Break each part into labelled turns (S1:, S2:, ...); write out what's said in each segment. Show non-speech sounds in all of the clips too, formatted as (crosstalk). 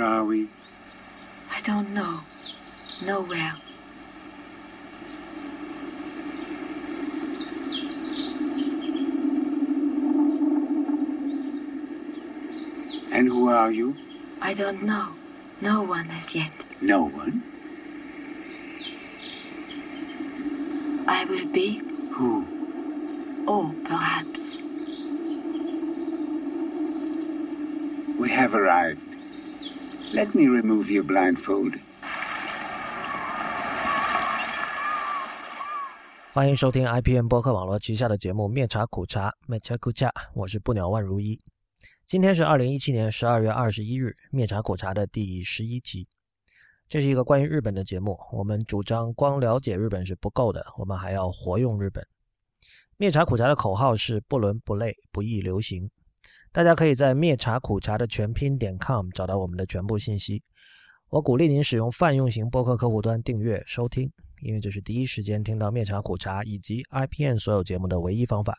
S1: Where are we?
S2: I don't know. Nowhere.
S1: And who are you?
S2: I don't know. No one as yet.
S1: No one.
S2: I will be,
S1: Who?
S2: Oh, perhaps.
S1: We have arrived. Let me remove your blindfold.
S3: 欢迎收听 IPN 播客网络旗下的节目《面茶苦茶》，面茶苦茶，我是不鸟万如一。今天是二零一七年十二月二十一日，《面茶苦茶》的第十一集。这是一个关于日本的节目。我们主张光了解日本是不够的，我们还要活用日本。灭茶苦茶的口号是不伦不类，不易流行。大家可以在灭茶苦茶的全拼点 com 找到我们的全部信息。我鼓励您使用泛用型播客客户端订阅收听，因为这是第一时间听到灭茶苦茶以及 IPN 所有节目的唯一方法。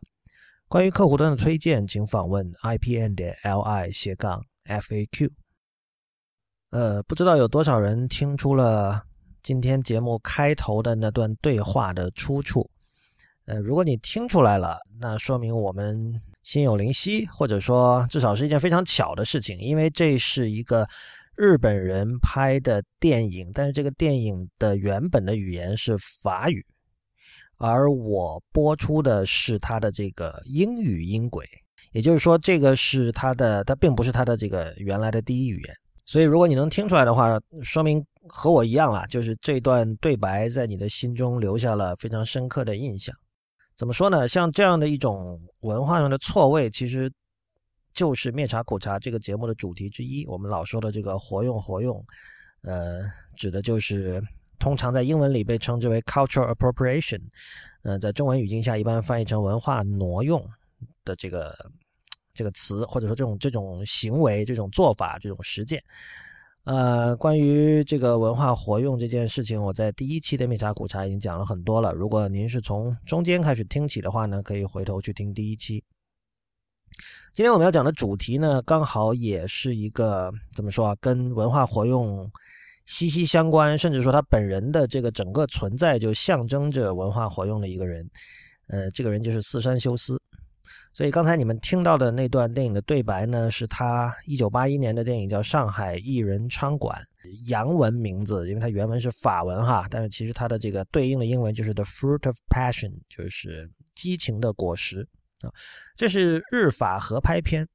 S3: 关于客户端的推荐，请访问 IPN 点 LI 斜杠 FAQ。呃，不知道有多少人听出了今天节目开头的那段对话的出处。呃，如果你听出来了，那说明我们心有灵犀，或者说至少是一件非常巧的事情，因为这是一个日本人拍的电影，但是这个电影的原本的语言是法语，而我播出的是它的这个英语音轨，也就是说，这个是它的，它并不是它的这个原来的第一语言。所以，如果你能听出来的话，说明和我一样啦，就是这段对白在你的心中留下了非常深刻的印象。怎么说呢？像这样的一种文化上的错位，其实就是《灭茶苦茶》这个节目的主题之一。我们老说的这个“活用活用”，呃，指的就是通常在英文里被称之为 “cultural appropriation”，呃，在中文语境下一般翻译成“文化挪用”的这个。这个词，或者说这种这种行为、这种做法、这种实践，呃，关于这个文化活用这件事情，我在第一期的蜜茶苦茶已经讲了很多了。如果您是从中间开始听起的话呢，可以回头去听第一期。今天我们要讲的主题呢，刚好也是一个怎么说啊，跟文化活用息息相关，甚至说他本人的这个整个存在就象征着文化活用的一个人。呃，这个人就是四山修斯。所以刚才你们听到的那段电影的对白呢，是他一九八一年的电影叫《上海艺人娼馆》，洋文名字，因为它原文是法文哈，但是其实它的这个对应的英文就是 The Fruit of Passion，就是激情的果实啊。这是日法合拍片，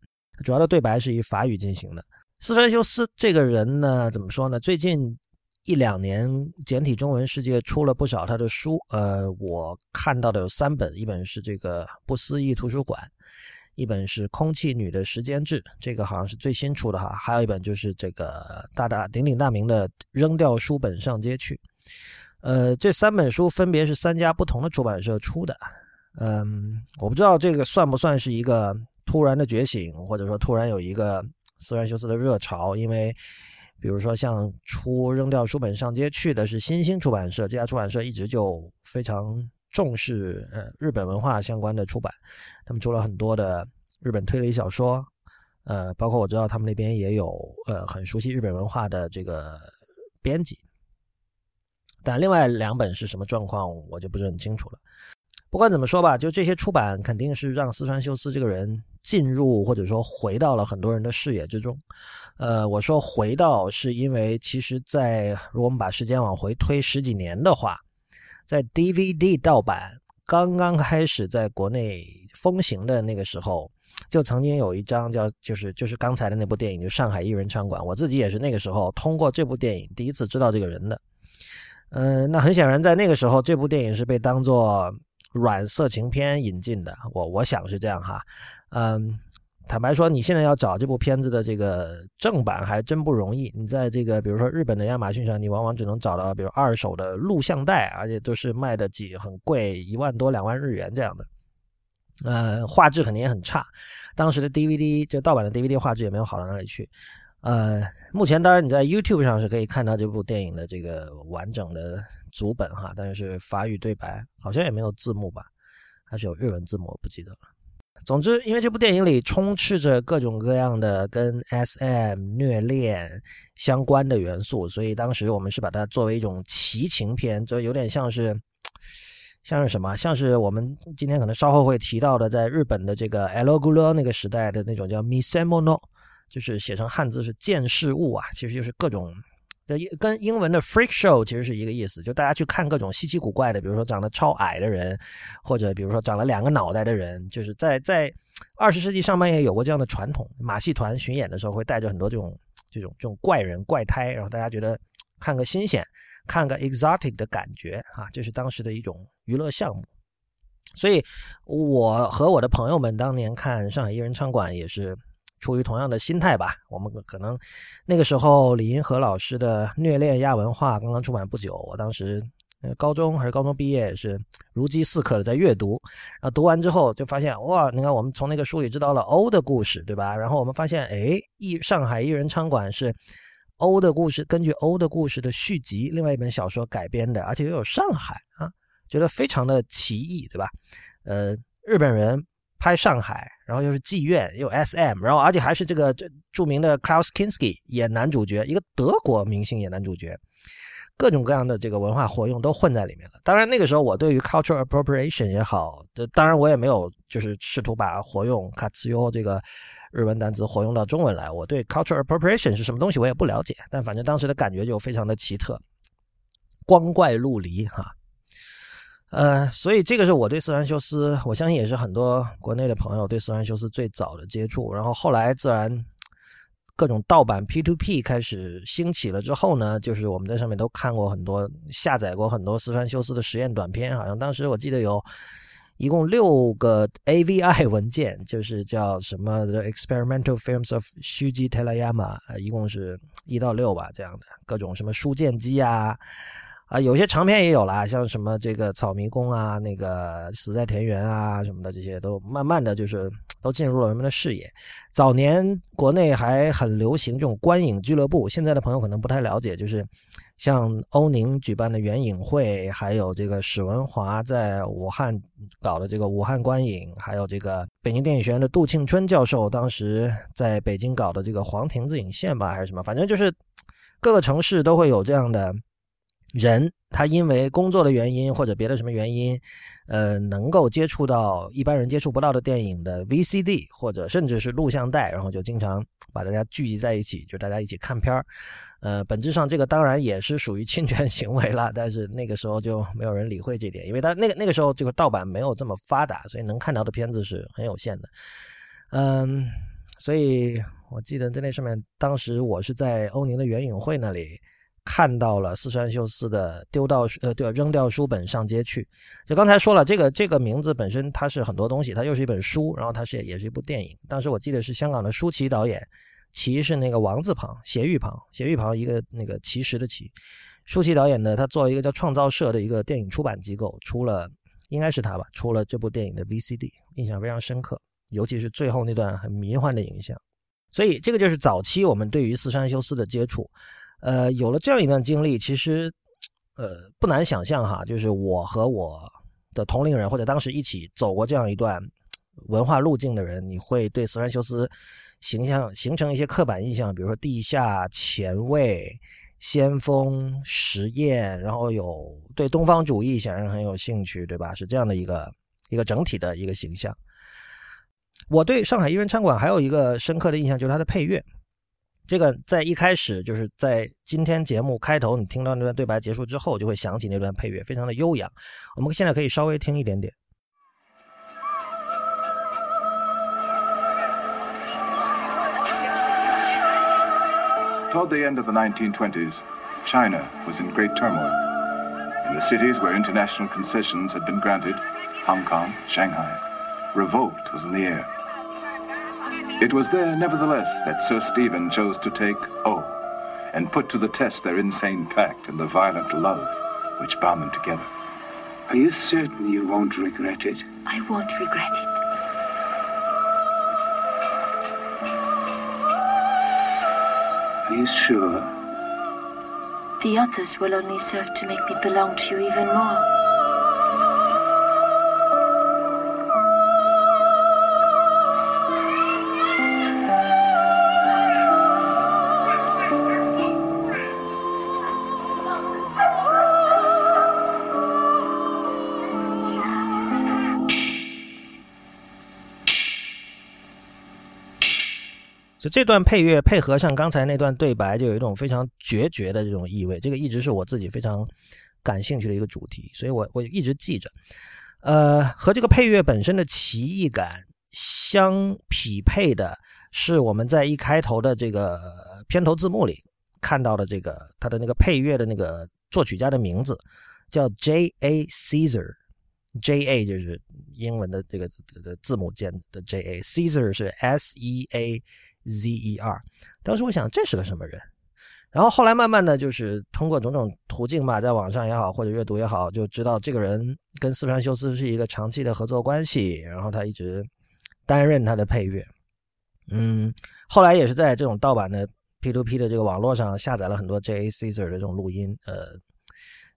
S3: 主要的对白是以法语进行的。斯川修斯这个人呢，怎么说呢？最近。一两年，简体中文世界出了不少他的书。呃，我看到的有三本，一本是这个《不思议图书馆》，一本是《空气女的时间制》，这个好像是最新出的哈。还有一本就是这个大大鼎鼎大名的《扔掉书本上街去》。呃，这三本书分别是三家不同的出版社出的。嗯，我不知道这个算不算是一个突然的觉醒，或者说突然有一个斯兰修斯的热潮，因为。比如说，像出扔掉书本上街去的是新兴出版社，这家出版社一直就非常重视呃日本文化相关的出版，他们出了很多的日本推理小说，呃，包括我知道他们那边也有呃很熟悉日本文化的这个编辑，但另外两本是什么状况，我就不是很清楚了。不管怎么说吧，就这些出版肯定是让四川修斯这个人进入或者说回到了很多人的视野之中。呃，我说回到是因为其实，在如果我们把时间往回推十几年的话，在 DVD 盗版刚刚开始在国内风行的那个时候，就曾经有一张叫就是就是刚才的那部电影，就《上海艺人餐馆》，我自己也是那个时候通过这部电影第一次知道这个人的。嗯，那很显然，在那个时候，这部电影是被当做软色情片引进的，我我想是这样哈。嗯。坦白说，你现在要找这部片子的这个正版还真不容易。你在这个比如说日本的亚马逊上，你往往只能找到比如二手的录像带，而且都是卖的几很贵，一万多两万日元这样的。呃，画质肯定也很差。当时的 DVD 就盗版的 DVD 画质也没有好到哪里去。呃，目前当然你在 YouTube 上是可以看到这部电影的这个完整的组本哈，但是法语对白好像也没有字幕吧？还是有日文字幕？不记得了。总之，因为这部电影里充斥着各种各样的跟 SM 虐恋相关的元素，所以当时我们是把它作为一种奇情片，就有点像是像是什么，像是我们今天可能稍后会提到的，在日本的这个 l g u l o 那个时代的那种叫 Misemono，就是写成汉字是见事物啊，其实就是各种。这跟英文的 freak show 其实是一个意思，就大家去看各种稀奇古怪的，比如说长得超矮的人，或者比如说长了两个脑袋的人，就是在在二十世纪上半叶有过这样的传统，马戏团巡演的时候会带着很多这种这种这种怪人怪胎，然后大家觉得看个新鲜，看个 exotic 的感觉啊，这是当时的一种娱乐项目。所以我和我的朋友们当年看上海艺人唱馆也是。出于同样的心态吧，我们可能那个时候李银河老师的《虐恋亚文化》刚刚出版不久，我当时高中还是高中毕业，是如饥似渴的在阅读。然后读完之后就发现，哇，你看我们从那个书里知道了欧的故事，对吧？然后我们发现，哎，艺上海艺人餐馆是欧的故事，根据欧的故事的续集，另外一本小说改编的，而且又有上海啊，觉得非常的奇异，对吧？呃，日本人。拍上海，然后又是妓院，又 SM，然后而且还是这个这著名的 Klaus Kinski 演男主角，一个德国明星演男主角，各种各样的这个文化活用都混在里面了。当然那个时候我对于 cultural appropriation 也好，当然我也没有就是试图把活用 k a t s u o 这个日文单词活用到中文来。我对 cultural appropriation 是什么东西我也不了解，但反正当时的感觉就非常的奇特，光怪陆离哈。呃，所以这个是我对斯兰修斯，我相信也是很多国内的朋友对斯兰修斯最早的接触。然后后来自然各种盗版 P to P 开始兴起了之后呢，就是我们在上面都看过很多下载过很多斯川修斯的实验短片，好像当时我记得有一共六个 AVI 文件，就是叫什么 The Experimental Films of Shuji Terayama，一共是一到六吧，这样的各种什么书剑机啊。啊，有些长篇也有啦，像什么这个草迷宫啊，那个死在田园啊什么的，这些都慢慢的就是都进入了人们的视野。早年国内还很流行这种观影俱乐部，现在的朋友可能不太了解，就是像欧宁举办的原影会，还有这个史文华在武汉搞的这个武汉观影，还有这个北京电影学院的杜庆春教授当时在北京搞的这个黄亭子影线吧，还是什么，反正就是各个城市都会有这样的。人他因为工作的原因或者别的什么原因，呃，能够接触到一般人接触不到的电影的 VCD 或者甚至是录像带，然后就经常把大家聚集在一起，就大家一起看片儿。呃，本质上这个当然也是属于侵权行为了，但是那个时候就没有人理会这点，因为他那个那个时候这个盗版没有这么发达，所以能看到的片子是很有限的。嗯，所以我记得在那上面，当时我是在欧宁的原影会那里。看到了四川秀司的丢到呃对扔掉书本上街去，就刚才说了这个这个名字本身它是很多东西，它又是一本书，然后它是也是一部电影。当时我记得是香港的舒淇导演，淇是那个王字旁斜玉旁斜玉旁一个那个奇石的奇，舒淇导演呢他做了一个叫创造社的一个电影出版机构，出了应该是他吧出了这部电影的 VCD，印象非常深刻，尤其是最后那段很迷幻的影像。所以这个就是早期我们对于四川修斯的接触。呃，有了这样一段经历，其实，呃，不难想象哈，就是我和我的同龄人或者当时一起走过这样一段文化路径的人，你会对斯兰修斯形象形成一些刻板印象，比如说地下前卫、先锋、实验，然后有对东方主义显然很有兴趣，对吧？是这样的一个一个整体的一个形象。我对上海艺人餐馆还有一个深刻的印象，就是它的配乐。这个在一开始就是在今天节目开头，你听到那段对白结束之后，就会想起那段配乐，非常的悠扬。我们现在可以稍微听一点点。
S4: Toward the end of the 1920s, China was in great turmoil. In the cities where international concessions had been granted, Hong Kong, Shanghai, revolt was in the air. It was there, nevertheless, that Sir Stephen chose to take O and put to the test their insane pact and the violent love which bound them together.
S1: Are you certain you won't regret it?
S2: I won't regret it.
S1: Are you sure?
S2: The others will only serve to make me belong to you even more.
S3: 就这段配乐配合上刚才那段对白，就有一种非常决绝的这种意味。这个一直是我自己非常感兴趣的一个主题，所以我我一直记着。呃，和这个配乐本身的奇异感相匹配的是我们在一开头的这个片头字幕里看到的这个它的那个配乐的那个作曲家的名字叫 J. A. Caesar，J. A. 就是英文的这个的字母键的 J. A.，Caesar 是 S. E. A. Z. E. R。当时我想这是个什么人？然后后来慢慢的就是通过种种途径吧，在网上也好或者阅读也好，就知道这个人跟四川修斯是一个长期的合作关系，然后他一直担任他的配乐。嗯，后来也是在这种盗版的 P2P 的这个网络上下载了很多 J.A. Caesar 的这种录音，呃，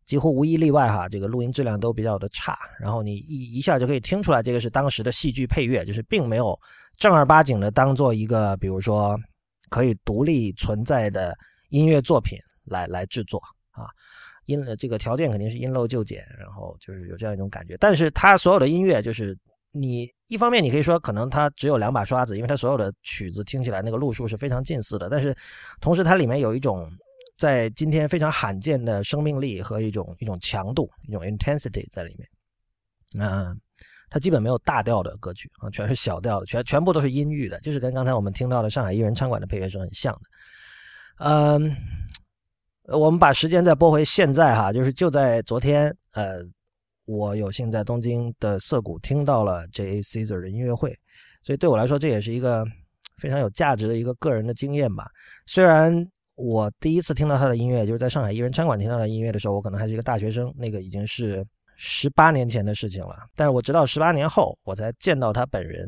S3: 几乎无一例外哈，这个录音质量都比较的差。然后你一一下就可以听出来，这个是当时的戏剧配乐，就是并没有正儿八经的当做一个，比如说可以独立存在的。音乐作品来来制作啊，因这个条件肯定是因陋就简，然后就是有这样一种感觉。但是它所有的音乐就是你一方面你可以说可能它只有两把刷子，因为它所有的曲子听起来那个路数是非常近似的。但是同时它里面有一种在今天非常罕见的生命力和一种一种强度，一种 intensity 在里面。嗯，它基本没有大调的歌曲啊，全是小调的，全全部都是音域的，就是跟刚才我们听到的上海艺人餐馆的配乐是很像的。嗯，我们把时间再拨回现在哈，就是就在昨天，呃，我有幸在东京的涩谷听到了 J.A. Caesar 的音乐会，所以对我来说这也是一个非常有价值的一个个人的经验吧。虽然我第一次听到他的音乐就是在上海艺人餐馆听到的音乐的时候，我可能还是一个大学生，那个已经是。十八年前的事情了，但是我直到十八年后我才见到他本人。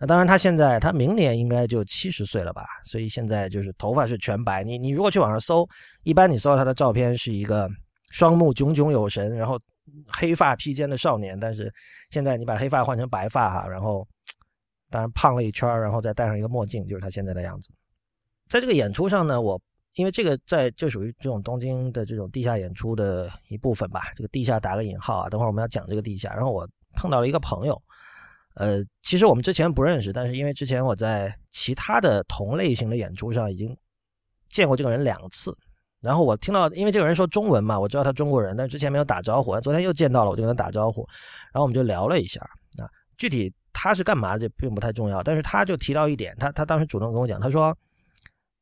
S3: 那当然，他现在他明年应该就七十岁了吧？所以现在就是头发是全白。你你如果去网上搜，一般你搜到他的照片是一个双目炯炯有神，然后黑发披肩的少年。但是现在你把黑发换成白发哈，然后当然胖了一圈，然后再戴上一个墨镜，就是他现在的样子。在这个演出上呢，我。因为这个在就属于这种东京的这种地下演出的一部分吧，这个地下打个引号啊，等会儿我们要讲这个地下。然后我碰到了一个朋友，呃，其实我们之前不认识，但是因为之前我在其他的同类型的演出上已经见过这个人两次，然后我听到，因为这个人说中文嘛，我知道他中国人，但之前没有打招呼，昨天又见到了，我就跟他打招呼，然后我们就聊了一下啊，具体他是干嘛这并不太重要，但是他就提到一点，他他当时主动跟我讲，他说。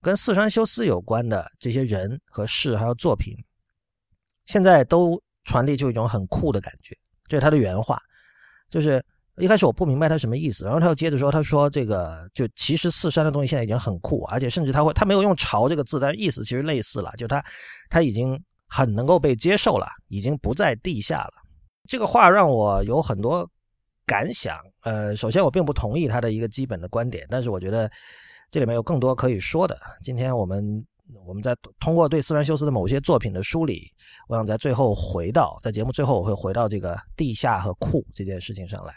S3: 跟四川修斯有关的这些人和事，还有作品，现在都传递出一种很酷的感觉。这是他的原话，就是一开始我不明白他什么意思，然后他又接着说：“他说这个就其实四川的东西现在已经很酷，而且甚至他会他没有用潮这个字，但是意思其实类似了，就他他已经很能够被接受了，已经不在地下了。”这个话让我有很多感想。呃，首先我并不同意他的一个基本的观点，但是我觉得。这里面有更多可以说的。今天我们我们在通过对斯川修斯的某些作品的梳理，我想在最后回到在节目最后我会回到这个地下和库这件事情上来。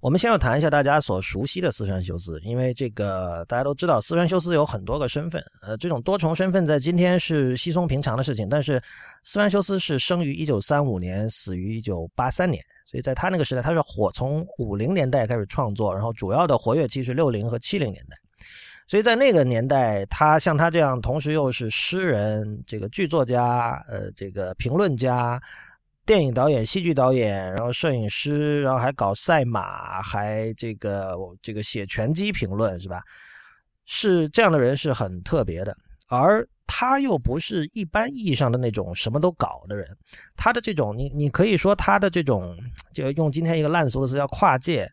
S3: 我们先要谈一下大家所熟悉的四川修斯，因为这个大家都知道四川修斯有很多个身份，呃，这种多重身份在今天是稀松平常的事情。但是四川修斯是生于一九三五年，死于一九八三年，所以在他那个时代，他是火从五零年代开始创作，然后主要的活跃期是六零和七零年代。所以在那个年代，他像他这样，同时又是诗人、这个剧作家、呃，这个评论家、电影导演、戏剧导演，然后摄影师，然后还搞赛马，还这个这个写拳击评论，是吧？是这样的人是很特别的，而他又不是一般意义上的那种什么都搞的人。他的这种，你你可以说他的这种，就用今天一个烂俗的词叫跨界。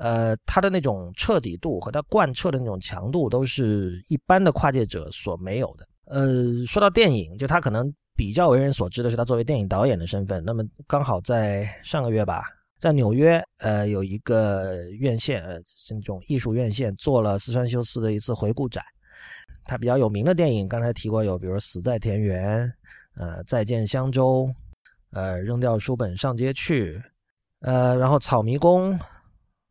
S3: 呃，他的那种彻底度和他贯彻的那种强度，都是一般的跨界者所没有的。呃，说到电影，就他可能比较为人所知的是他作为电影导演的身份。那么刚好在上个月吧，在纽约，呃，有一个院线，呃，是那种艺术院线，做了四川修斯的一次回顾展。他比较有名的电影，刚才提过有，比如《死在田园》，呃，《再见香洲》，呃，《扔掉书本上街去》，呃，然后《草迷宫》。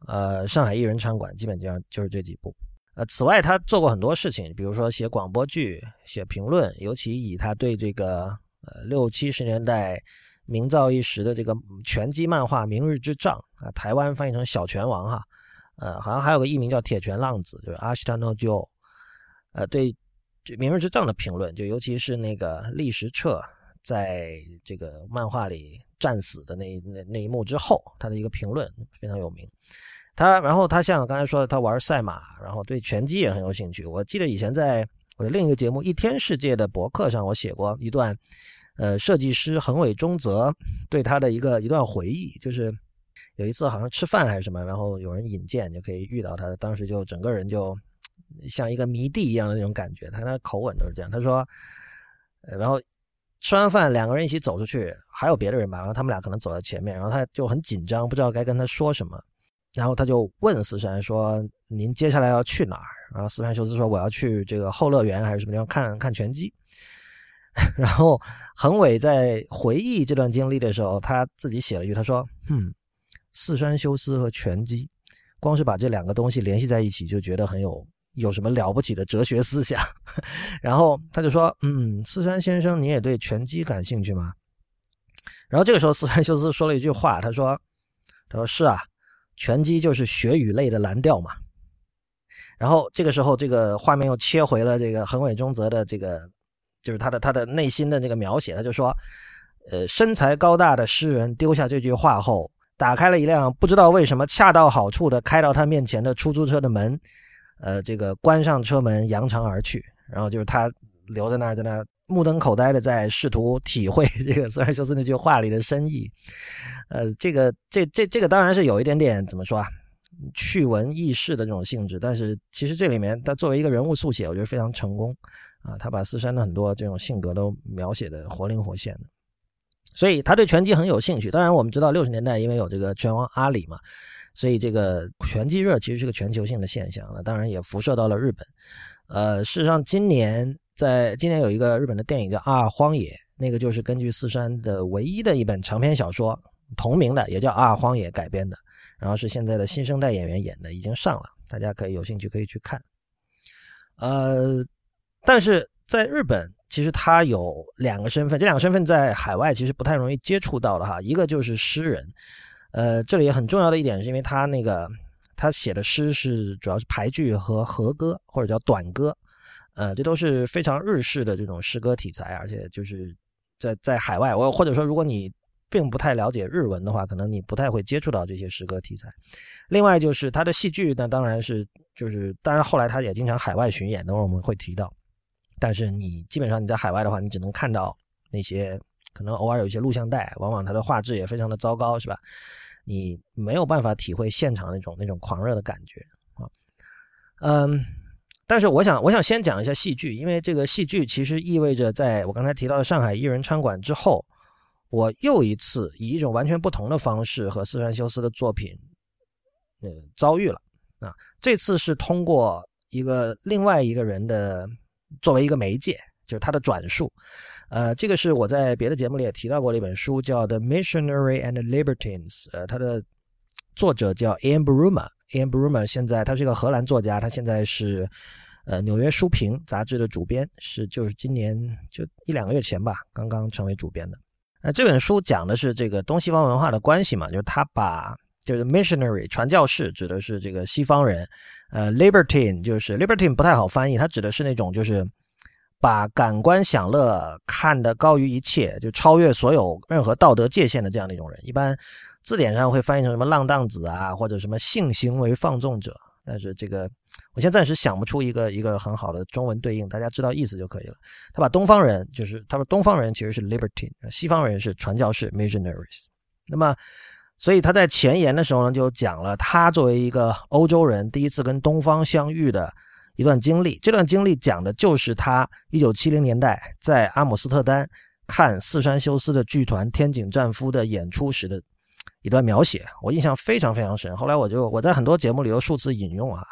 S3: 呃，上海艺人餐馆基本上就是这几部。呃，此外他做过很多事情，比如说写广播剧、写评论，尤其以他对这个呃六七十年代名噪一时的这个拳击漫画《明日之杖》啊，台湾翻译成《小拳王》哈，呃，好像还有个艺名叫铁拳浪子，就是阿西塔诺 Jo。呃，对《明日之政》的评论，就尤其是那个历时彻在这个漫画里战死的那那那一幕之后，他的一个评论非常有名。他然后他像刚才说的，他玩赛马，然后对拳击也很有兴趣。我记得以前在我的另一个节目《一天世界》的博客上，我写过一段，呃，设计师横尾中泽对他的一个一段回忆，就是有一次好像吃饭还是什么，然后有人引荐就可以遇到他，当时就整个人就像一个迷弟一样的那种感觉，他那口吻都是这样。他说，呃，然后吃完饭两个人一起走出去，还有别的人吧，然后他们俩可能走在前面，然后他就很紧张，不知道该跟他说什么。然后他就问四山说：“您接下来要去哪儿？”然后四山修斯说：“我要去这个后乐园还是什么地方看看拳击。(laughs) ”然后横伟在回忆这段经历的时候，他自己写了一句：“他说，嗯，四山修斯和拳击，光是把这两个东西联系在一起，就觉得很有有什么了不起的哲学思想。(laughs) ”然后他就说：“嗯，四山先生，你也对拳击感兴趣吗？”然后这个时候，四山修斯说了一句话：“他说，他说是啊。”拳击就是血与泪的蓝调嘛，然后这个时候，这个画面又切回了这个横尾中泽的这个，就是他的他的内心的这个描写。他就说，呃，身材高大的诗人丢下这句话后，打开了一辆不知道为什么恰到好处的开到他面前的出租车的门，呃，这个关上车门，扬长而去。然后就是他留在那儿，在那儿。目瞪口呆的在试图体会 (laughs) 这个斯尔修斯那句话里的深意，呃，这个这这这个当然是有一点点怎么说啊，趣闻轶事的这种性质，但是其实这里面他作为一个人物速写，我觉得非常成功啊，他把四山的很多这种性格都描写的活灵活现的，所以他对拳击很有兴趣。当然我们知道六十年代因为有这个拳王阿里嘛，所以这个拳击热其实是个全球性的现象，那当然也辐射到了日本。呃，事实上今年。在今年有一个日本的电影叫《阿尔荒野》，那个就是根据四山的唯一的一本长篇小说同名的，也叫《阿尔荒野》改编的。然后是现在的新生代演员演的，已经上了，大家可以有兴趣可以去看。呃，但是在日本，其实他有两个身份，这两个身份在海外其实不太容易接触到的哈。一个就是诗人，呃，这里很重要的一点是因为他那个他写的诗是主要是排句和和歌，或者叫短歌。呃，这都是非常日式的这种诗歌题材，而且就是在在海外，我或者说如果你并不太了解日文的话，可能你不太会接触到这些诗歌题材。另外就是他的戏剧，那当然是就是当然后来他也经常海外巡演，等会我们会提到。但是你基本上你在海外的话，你只能看到那些可能偶尔有一些录像带，往往它的画质也非常的糟糕，是吧？你没有办法体会现场那种那种狂热的感觉啊，嗯。但是我想，我想先讲一下戏剧，因为这个戏剧其实意味着，在我刚才提到的上海艺人餐馆之后，我又一次以一种完全不同的方式和四川修斯的作品，呃，遭遇了。啊，这次是通过一个另外一个人的作为一个媒介，就是他的转述。呃，这个是我在别的节目里也提到过的一本书，叫《The Missionary and Libertines》。呃，它的作者叫 Ian Bruma。Ian Bruma 现在他是一个荷兰作家，他现在是呃纽约书评杂志的主编，是就是今年就一两个月前吧，刚刚成为主编的。那这本书讲的是这个东西方文化的关系嘛，就是他把就是 missionary 传教士指的是这个西方人，呃 libertine 就是 libertine 不太好翻译，它指的是那种就是把感官享乐看得高于一切，就超越所有任何道德界限的这样的一种人，一般。字典上会翻译成什么浪荡子啊，或者什么性行为放纵者，但是这个我现在暂时想不出一个一个很好的中文对应，大家知道意思就可以了。他把东方人就是他说东方人其实是 libertine，西方人是传教士 missionaries。那么，所以他在前言的时候呢，就讲了他作为一个欧洲人第一次跟东方相遇的一段经历。这段经历讲的就是他一九七零年代在阿姆斯特丹看四川修斯的剧团天井战夫的演出时的。一段描写，我印象非常非常深。后来我就我在很多节目里都数次引用啊，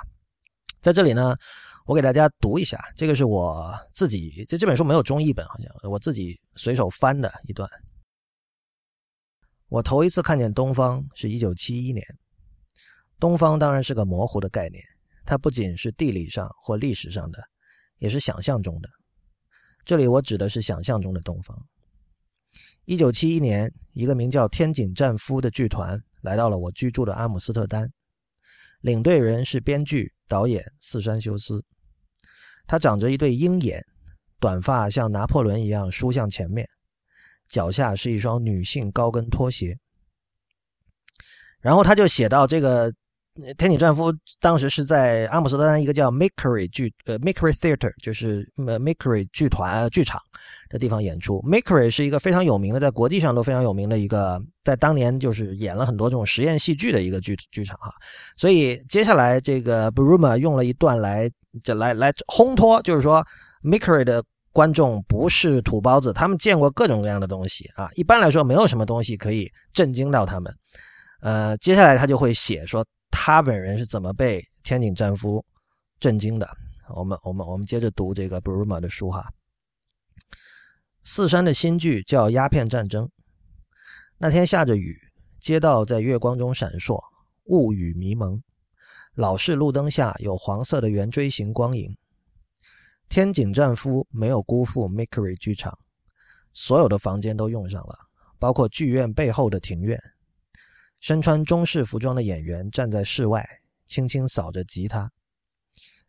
S3: 在这里呢，我给大家读一下。这个是我自己，这这本书没有中译本，好像我自己随手翻的一段。我头一次看见东方是一九七一年。东方当然是个模糊的概念，它不仅是地理上或历史上的，也是想象中的。这里我指的是想象中的东方。一九七一年，一个名叫天井战夫的剧团来到了我居住的阿姆斯特丹，领队人是编剧导演四山修斯。他长着一对鹰眼，短发像拿破仑一样梳向前面，脚下是一双女性高跟拖鞋。然后他就写到这个。天井战夫当时是在阿姆斯特丹一个叫 Makery 剧呃 Makery Theater，就是呃 Makery 剧团剧场的地方演出。Makery 是一个非常有名的，在国际上都非常有名的一个，在当年就是演了很多这种实验戏剧的一个剧剧场哈。所以接下来这个 Bruma 用了一段来就来来烘托，就是说 Makery 的观众不是土包子，他们见过各种各样的东西啊。一般来说，没有什么东西可以震惊到他们。呃，接下来他就会写说。他本人是怎么被天井战夫震惊的？我们我们我们接着读这个 Bruma 的书哈。四山的新剧叫《鸦片战争》。那天下着雨，街道在月光中闪烁，雾雨迷蒙。老式路灯下有黄色的圆锥形光影。天井战夫没有辜负 Makery 剧场，所有的房间都用上了，包括剧院背后的庭院。身穿中式服装的演员站在室外，轻轻扫着吉他。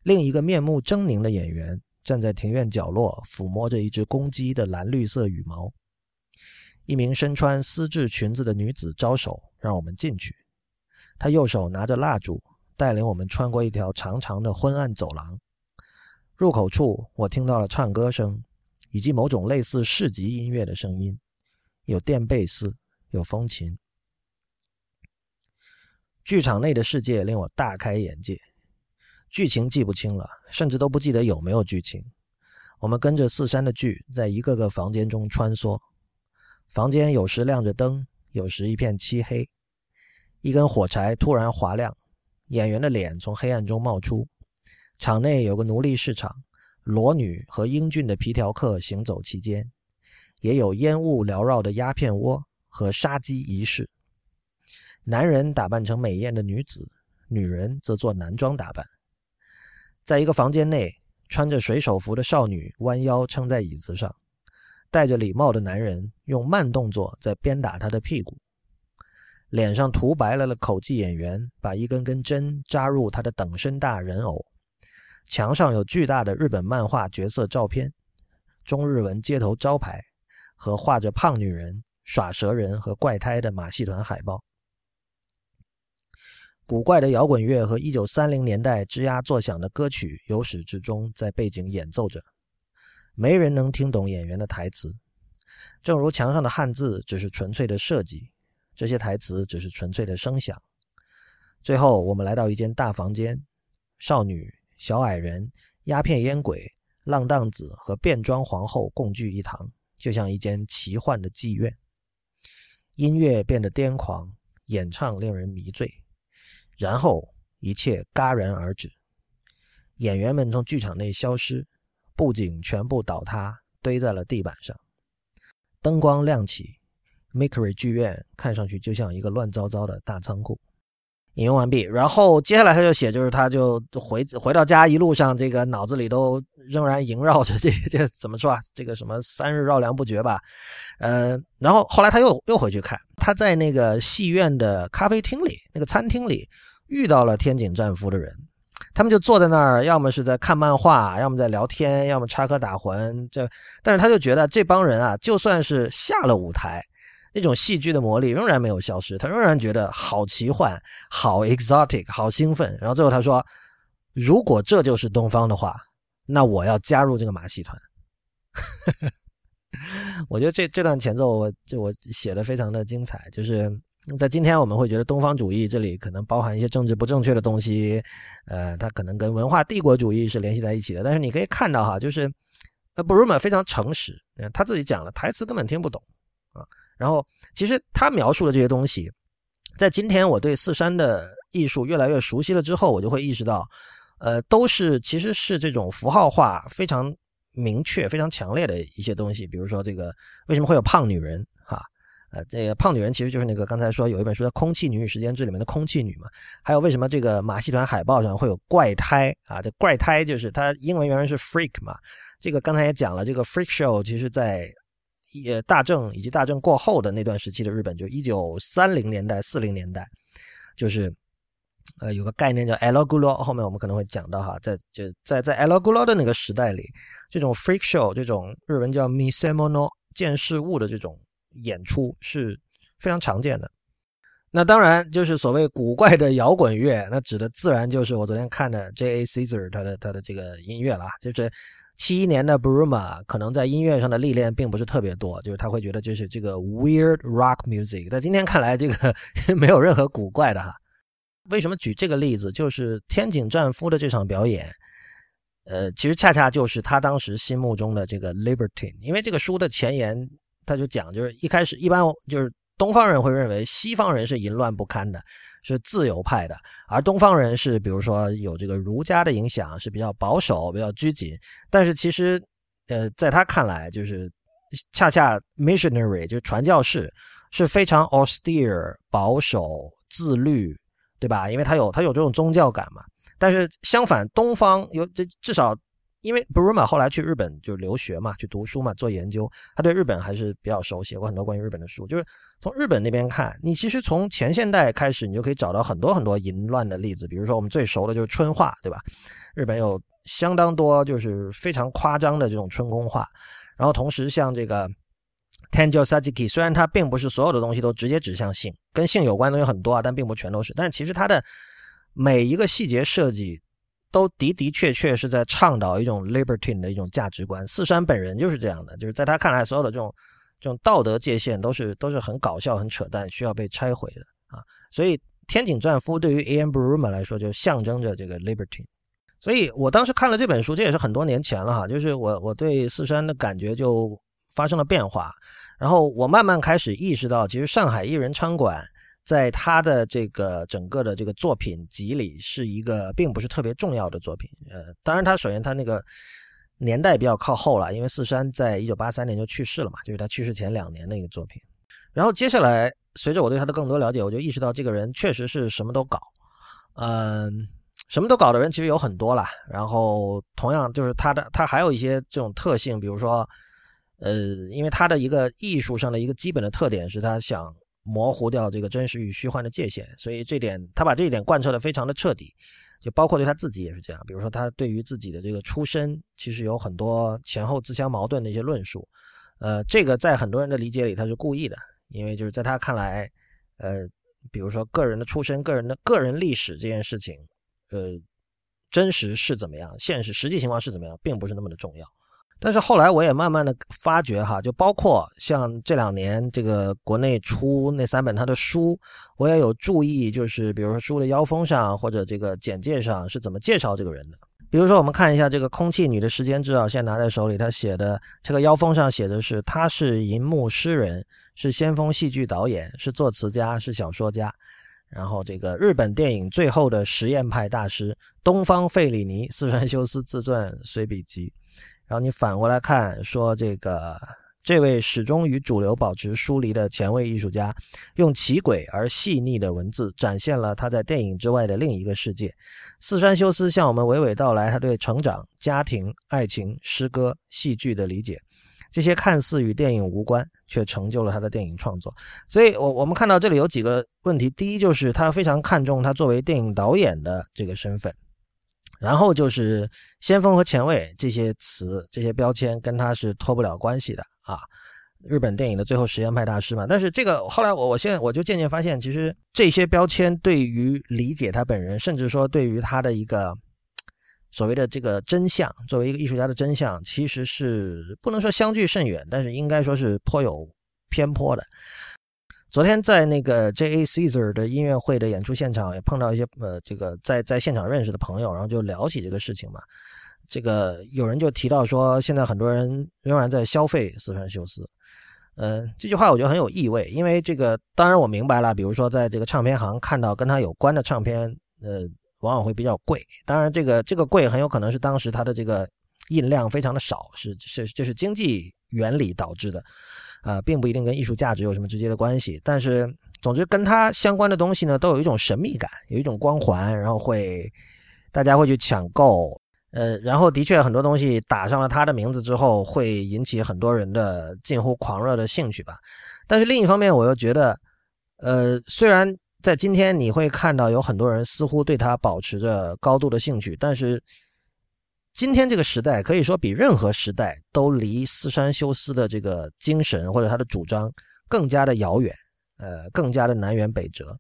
S3: 另一个面目狰狞的演员站在庭院角落，抚摸着一只公鸡的蓝绿色羽毛。一名身穿丝质裙子的女子招手，让我们进去。她右手拿着蜡烛，带领我们穿过一条长长的昏暗走廊。入口处，我听到了唱歌声，以及某种类似市集音乐的声音，有电贝斯，有风琴。剧场内的世界令我大开眼界，剧情记不清了，甚至都不记得有没有剧情。我们跟着四山的剧在一个个房间中穿梭，房间有时亮着灯，有时一片漆黑。一根火柴突然划亮，演员的脸从黑暗中冒出。场内有个奴隶市场，裸女和英俊的皮条客行走其间，也有烟雾缭绕的鸦片窝和杀鸡仪式。男人打扮成美艳的女子，女人则做男装打扮。在一个房间内，穿着水手服的少女弯腰撑在椅子上，戴着礼帽的男人用慢动作在鞭打她的屁股。脸上涂白了的口技演员把一根根针扎入她的等身大人偶。墙上有巨大的日本漫画角色照片、中日文街头招牌和画着胖女人、耍蛇人和怪胎的马戏团海报。古怪的摇滚乐和一九三零年代吱呀作响的歌曲由始至终在背景演奏着，没人能听懂演员的台词。正如墙上的汉字只是纯粹的设计，这些台词只是纯粹的声响。最后，我们来到一间大房间，少女、小矮人、鸦片烟鬼、浪荡子和变装皇后共聚一堂，就像一间奇幻的妓院。音乐变得癫狂，演唱令人迷醉。然后一切戛然而止，演员们从剧场内消失，布景全部倒塌，堆在了地板上。灯光亮起 mikry 剧院看上去就像一个乱糟糟的大仓库。引用完毕。然后接下来他就写，就是他就回回到家，一路上这个脑子里都仍然萦绕着 (laughs) 这这怎么说啊？这个什么三日绕梁不绝吧？呃，然后后来他又又回去看，他在那个戏院的咖啡厅里，那个餐厅里。遇到了天井战夫的人，他们就坐在那儿，要么是在看漫画，要么在聊天，要么插科打诨。这，但是他就觉得这帮人啊，就算是下了舞台，那种戏剧的魔力仍然没有消失，他仍然觉得好奇幻、好 exotic、好兴奋。然后最后他说：“如果这就是东方的话，那我要加入这个马戏团。(laughs) ”我觉得这这段前奏，我就我写的非常的精彩，就是。在今天，我们会觉得东方主义这里可能包含一些政治不正确的东西，呃，它可能跟文化帝国主义是联系在一起的。但是你可以看到哈，就是，布鲁曼非常诚实，他自己讲了，台词根本听不懂啊。然后其实他描述的这些东西，在今天我对四山的艺术越来越熟悉了之后，我就会意识到，呃，都是其实是这种符号化非常明确、非常强烈的一些东西。比如说这个为什么会有胖女人？哈呃，这个胖女人其实就是那个刚才说有一本书叫《空气女与时间志》里面的空气女嘛。还有为什么这个马戏团海报上会有怪胎啊？这怪胎就是它英文原文是 freak 嘛。这个刚才也讲了，这个 freak show 其实在呃大正以及大正过后的那段时期的日本，就一九三零年代、四零年代，就是呃，有个概念叫 “elo gulo”，后面我们可能会讲到哈，在就在在 “elo gulo” 的那个时代里，这种 freak show，这种日文叫 “misemono” 见事物的这种演出是非常常见的。那当然就是所谓古怪的摇滚乐，那指的自然就是我昨天看的 J.A. Caesar 他的他的这个音乐了，就是七一年的 Bruma，可能在音乐上的历练并不是特别多，就是他会觉得就是这个 weird rock music，在今天看来这个没有任何古怪的哈。为什么举这个例子？就是天井战夫的这场表演，呃，其实恰恰就是他当时心目中的这个 liberty，因为这个书的前言他就讲，就是一开始一般就是。东方人会认为西方人是淫乱不堪的，是自由派的，而东方人是比如说有这个儒家的影响，是比较保守、比较拘谨。但是其实，呃，在他看来，就是恰恰 missionary 就是传教士是非常 austere 保守、自律，对吧？因为他有他有这种宗教感嘛。但是相反，东方有这至少。因为 Bruma 后来去日本就留学嘛，去读书嘛，做研究，他对日本还是比较熟悉，写过很多关于日本的书。就是从日本那边看，你其实从前现代开始，你就可以找到很多很多淫乱的例子。比如说我们最熟的就是春画，对吧？日本有相当多就是非常夸张的这种春宫画。然后同时像这个 Tanjo Sajiki，虽然它并不是所有的东西都直接指向性，跟性有关的东西很多啊，但并不全都是。但是其实它的每一个细节设计。都的的确确是在倡导一种 libertine 的一种价值观。四山本人就是这样的，就是在他看来，所有的这种这种道德界限都是都是很搞笑、很扯淡，需要被拆毁的啊。所以天井战夫对于 A.M. Bruma 来说，就象征着这个 libertine。所以我当时看了这本书，这也是很多年前了哈，就是我我对四山的感觉就发生了变化，然后我慢慢开始意识到，其实上海艺人餐馆。在他的这个整个的这个作品集里，是一个并不是特别重要的作品。呃，当然，他首先他那个年代比较靠后了，因为四山在一九八三年就去世了嘛，就是他去世前两年的一个作品。然后接下来，随着我对他的更多了解，我就意识到这个人确实是什么都搞。嗯，什么都搞的人其实有很多了。然后同样就是他的他还有一些这种特性，比如说，呃，因为他的一个艺术上的一个基本的特点是他想。模糊掉这个真实与虚幻的界限，所以这点他把这一点贯彻的非常的彻底，就包括对他自己也是这样。比如说他对于自己的这个出身，其实有很多前后自相矛盾的一些论述。呃，这个在很多人的理解里他是故意的，因为就是在他看来，呃，比如说个人的出身、个人的个人历史这件事情，呃，真实是怎么样，现实实际情况是怎么样，并不是那么的重要。但是后来我也慢慢的发觉哈，就包括像这两年这个国内出那三本他的书，我也有注意，就是比如说书的腰封上或者这个简介上是怎么介绍这个人的。比如说我们看一下这个空气女的时间制啊，现在拿在手里，他写的这个腰封上写的是他是银幕诗人，是先锋戏剧导演，是作词家，是小说家，然后这个日本电影最后的实验派大师，东方费里尼四川修斯自传随笔集。然后你反过来看，说这个这位始终与主流保持疏离的前卫艺术家，用奇诡而细腻的文字，展现了他在电影之外的另一个世界。四川修斯向我们娓娓道来他对成长、家庭、爱情、诗歌、戏剧的理解，这些看似与电影无关，却成就了他的电影创作。所以，我我们看到这里有几个问题：第一，就是他非常看重他作为电影导演的这个身份。然后就是先锋和前卫这些词、这些标签跟他是脱不了关系的啊。日本电影的最后实验派大师嘛，但是这个后来我我现在我就渐渐发现，其实这些标签对于理解他本人，甚至说对于他的一个所谓的这个真相，作为一个艺术家的真相，其实是不能说相距甚远，但是应该说是颇有偏颇的。昨天在那个 J.A. Caesar 的音乐会的演出现场，也碰到一些呃，这个在在现场认识的朋友，然后就聊起这个事情嘛。这个有人就提到说，现在很多人仍然在消费四川修斯。嗯，这句话我觉得很有意味，因为这个当然我明白了，比如说在这个唱片行看到跟他有关的唱片，呃，往往会比较贵。当然，这个这个贵很有可能是当时他的这个印量非常的少，是是这是经济原理导致的。啊，并不一定跟艺术价值有什么直接的关系，但是总之跟它相关的东西呢，都有一种神秘感，有一种光环，然后会大家会去抢购，呃，然后的确很多东西打上了他的名字之后，会引起很多人的近乎狂热的兴趣吧。但是另一方面，我又觉得，呃，虽然在今天你会看到有很多人似乎对他保持着高度的兴趣，但是今天这个时代可以说比任何时代都离四山修斯的这个精神或者他的主张更加的遥远，呃，更加的南辕北辙。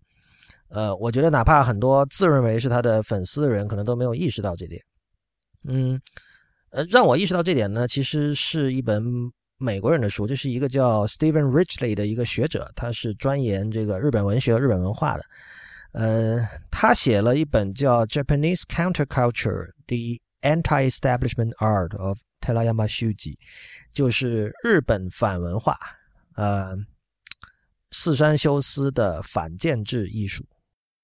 S3: 呃，我觉得哪怕很多自认为是他的粉丝的人，可能都没有意识到这点。嗯，呃，让我意识到这点呢，其实是一本美国人的书，这是一个叫 Stephen Richley 的一个学者，他是钻研这个日本文学、日本文化的。呃，他写了一本叫《Japanese Counterculture: The Anti-Establishment Art of Terayama Shuji》，就是日本反文化，呃，四山修斯的反建制艺术。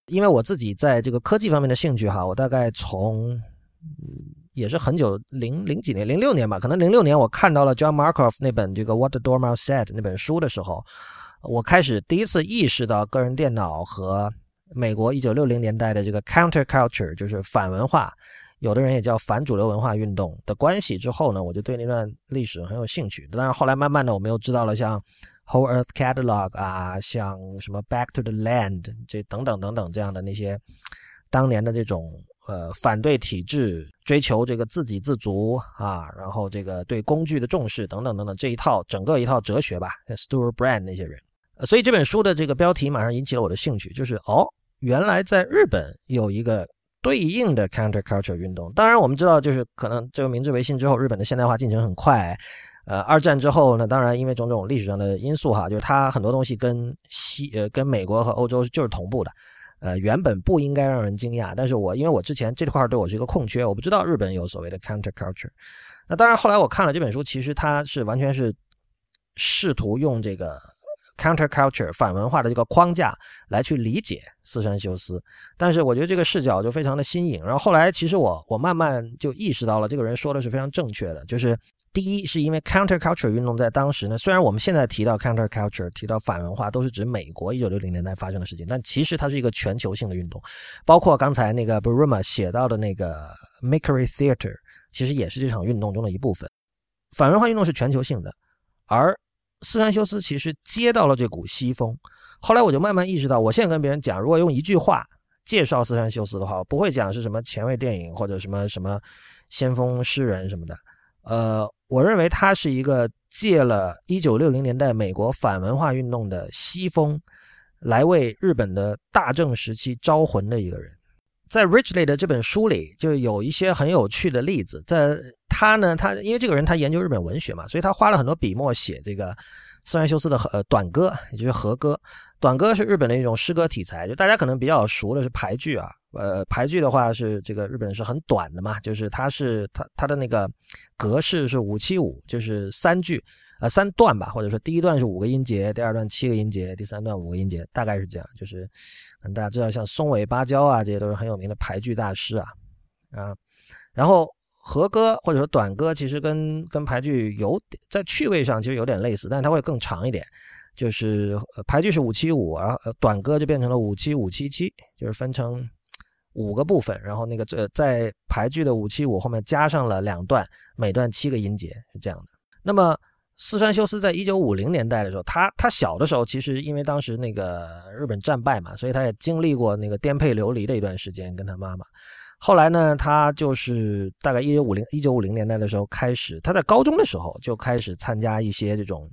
S3: 因为我自己在这个科技方面的兴趣哈，我大概从也是很久零零几年零六年吧，可能零六年我看到了 John Markoff 那本这个 What the Dormouse Said 那本书的时候，我开始第一次意识到个人电脑和美国一九六零年代的这个 counterculture 就是反文化，有的人也叫反主流文化运动的关系之后呢，我就对那段历史很有兴趣。但是后来慢慢的我们又知道了像。Whole Earth Catalog 啊，像什么 Back to the Land 这等等等等这样的那些当年的这种呃反对体制、追求这个自给自足啊，然后这个对工具的重视等等等等这一套整个一套哲学吧，Stuart Brand 那些人，所以这本书的这个标题马上引起了我的兴趣，就是哦，原来在日本有一个对应的 Counterculture 运动。当然我们知道，就是可能这个明治维新之后，日本的现代化进程很快。呃，二战之后呢，当然因为种种历史上的因素哈，就是它很多东西跟西呃跟美国和欧洲就是同步的，呃，原本不应该让人惊讶，但是我因为我之前这块对我是一个空缺，我不知道日本有所谓的 counterculture，那当然后来我看了这本书，其实它是完全是试图用这个 counterculture 反文化的这个框架来去理解四山修斯，但是我觉得这个视角就非常的新颖，然后后来其实我我慢慢就意识到了这个人说的是非常正确的，就是。第一，是因为 counterculture 运动在当时呢，虽然我们现在提到 counterculture，提到反文化，都是指美国一九六零年代发生的事情，但其实它是一个全球性的运动，包括刚才那个 Buruma 写到的那个 Makery Theater，其实也是这场运动中的一部分。反文化运动是全球性的，而斯山修斯其实接到了这股西风。后来我就慢慢意识到，我现在跟别人讲，如果用一句话介绍斯山修斯的话，我不会讲是什么前卫电影或者什么什么先锋诗人什么的。呃，我认为他是一个借了1960年代美国反文化运动的西风，来为日本的大正时期招魂的一个人。在 Richley 的这本书里，就有一些很有趣的例子。在他呢，他因为这个人他研究日本文学嘛，所以他花了很多笔墨写这个斯兰修斯的呃短歌，也就是和歌。短歌是日本的一种诗歌题材，就大家可能比较熟的是排句啊。呃，排句的话是这个日本是很短的嘛，就是它是它它的那个格式是五七五，就是三句呃三段吧，或者说第一段是五个音节，第二段七个音节，第三段五个音节，大概是这样。就是大家知道像松尾芭蕉啊，这些都是很有名的排句大师啊啊。然后和歌或者说短歌其实跟跟排句有点在趣味上其实有点类似，但它会更长一点。就是排句是五七五，然后短歌就变成了五七五七七，就是分成。五个部分，然后那个这在排句的五七五后面加上了两段，每段七个音节是这样的。那么四川修斯在一九五零年代的时候，他他小的时候其实因为当时那个日本战败嘛，所以他也经历过那个颠沛流离的一段时间，跟他妈妈。后来呢，他就是大概一九五零一九五零年代的时候开始，他在高中的时候就开始参加一些这种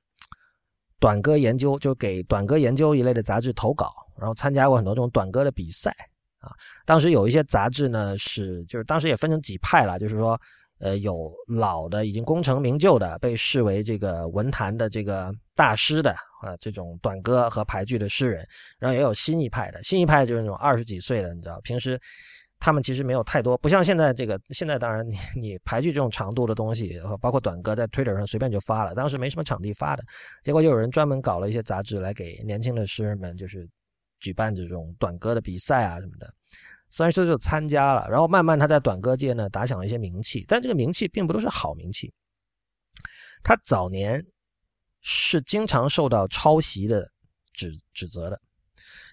S3: 短歌研究，就给短歌研究一类的杂志投稿，然后参加过很多这种短歌的比赛。啊，当时有一些杂志呢，是就是当时也分成几派了，就是说，呃，有老的已经功成名就的，被视为这个文坛的这个大师的啊，这种短歌和排剧的诗人，然后也有新一派的，新一派就是那种二十几岁的，你知道，平时他们其实没有太多，不像现在这个，现在当然你你排剧这种长度的东西，包括短歌，在 Twitter 上随便就发了，当时没什么场地发的，结果就有人专门搞了一些杂志来给年轻的诗人们，就是。举办这种短歌的比赛啊什么的，虽然说就参加了，然后慢慢他在短歌界呢打响了一些名气，但这个名气并不都是好名气。他早年是经常受到抄袭的指指责的，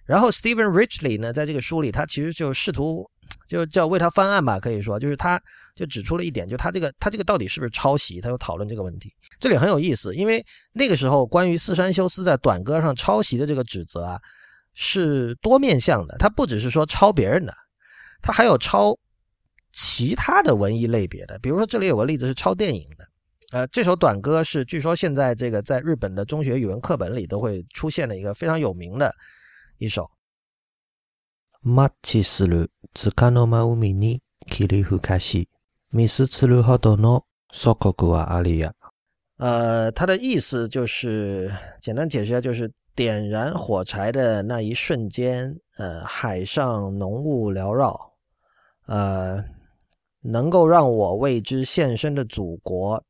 S3: 然后 Stephen Richley 呢在这个书里，他其实就试图就叫为他翻案吧，可以说就是他就指出了一点，就他这个他这个到底是不是抄袭，他又讨论这个问题。这里很有意思，因为那个时候关于四山修斯在短歌上抄袭的这个指责啊。是多面向的，他不只是说抄别人的，它还有抄其他的文艺类别的。比如说，这里有个例子是抄电影的。呃，这首短歌是据说现在这个在日本的中学语文课本里都会出现的一个非常有名的一首。マチスルツカノマウミニキリフカシミスツルホドノソコクワアリヤ。呃，它的意思就是简单解释一下，就是点燃火柴的那一瞬间， 呃，海上浓雾缭绕，呃，能够让我为之献身的祖国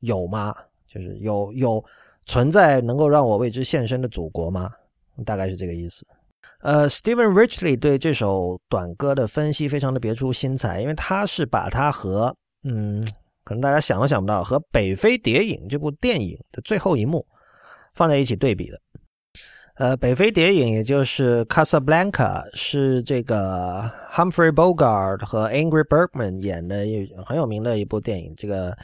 S3: 有吗？就是有有存在能够让我为之献身的祖国吗？大概是这个意思。呃，Steven Richley 对这首短歌的分析非常的别出心裁，因为他是把它和嗯。可能大家想都想不到，和《北非谍影》这部电影的最后一幕放在一起对比的。呃，《北非谍影》也就是《Casablanca》是这个 Humphrey Bogart 和 angry Bergman 演的很有名的一部电影。这个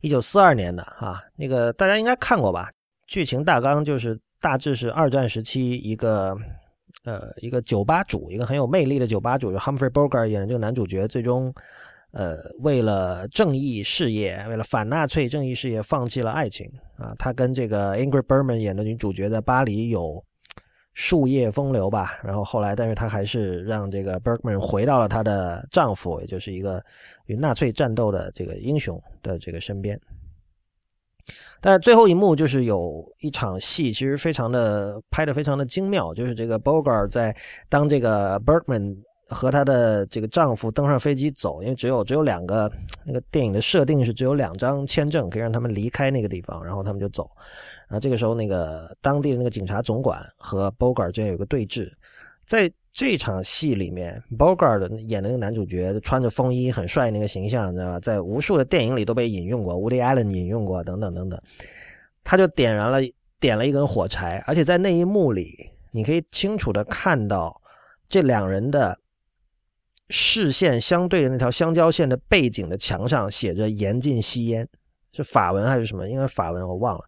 S3: 一九四二年的啊，那个大家应该看过吧？剧情大纲就是大致是二战时期一个呃一个酒吧主，一个很有魅力的酒吧主，就 Humphrey Bogart 演的这个男主角，最终。呃，为了正义事业，为了反纳粹正义事业，放弃了爱情啊。他跟这个 Ingrid Bergman 演的女主角在巴黎有树叶风流吧。然后后来，但是她还是让这个 Bergman 回到了她的丈夫，也就是一个与纳粹战斗的这个英雄的这个身边。但是最后一幕就是有一场戏，其实非常的拍的非常的精妙，就是这个 Bogart 在当这个 Bergman。和她的这个丈夫登上飞机走，因为只有只有两个，(tsk) 那个电影的设定是只有两张签证可以让他们离开那个地方，然后他们就走。然后这个时候，那个当地的那个警察总管和 Bogart 之间有个对峙。在这场戏里面，Bogart 演的那个男主角穿着风衣很帅那个形象，你知道吧？在无数的电影里都被引用过，Woody Allen 引用过等等等等。他就点燃了点了一根火柴，而且在那一幕里，你可以清楚的看到这两人的。视线相对的那条相交线的背景的墙上写着“严禁吸烟”，是法文还是什么？应该法文，我忘了。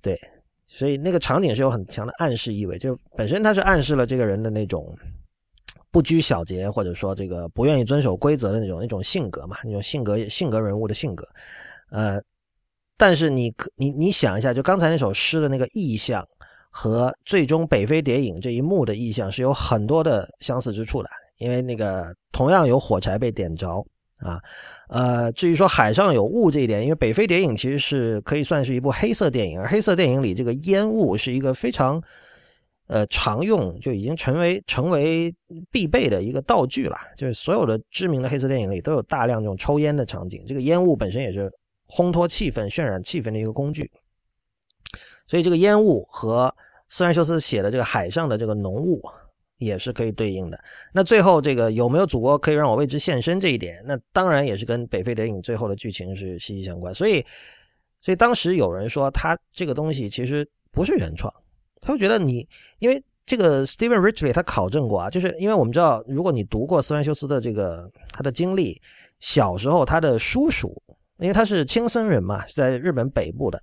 S3: 对，所以那个场景是有很强的暗示意味，就本身它是暗示了这个人的那种不拘小节，或者说这个不愿意遵守规则的那种那种性格嘛，那种性格性格人物的性格。呃，但是你你你想一下，就刚才那首诗的那个意象和最终北非谍影这一幕的意象是有很多的相似之处的。因为那个同样有火柴被点着啊，呃，至于说海上有雾这一点，因为《北非谍影》其实是可以算是一部黑色电影，而黑色电影里这个烟雾是一个非常呃常用，就已经成为成为必备的一个道具了。就是所有的知名的黑色电影里都有大量这种抽烟的场景，这个烟雾本身也是烘托气氛、渲染气氛的一个工具。所以这个烟雾和斯兰修斯写的这个海上的这个浓雾。也是可以对应的。那最后这个有没有祖国可以让我为之献身这一点，那当然也是跟《北非谍影》最后的剧情是息息相关。所以，所以当时有人说他这个东西其实不是原创，他就觉得你因为这个 Steven Richley 他考证过啊，就是因为我们知道，如果你读过斯兰修斯的这个他的经历，小时候他的叔叔，因为他是青森人嘛，是在日本北部的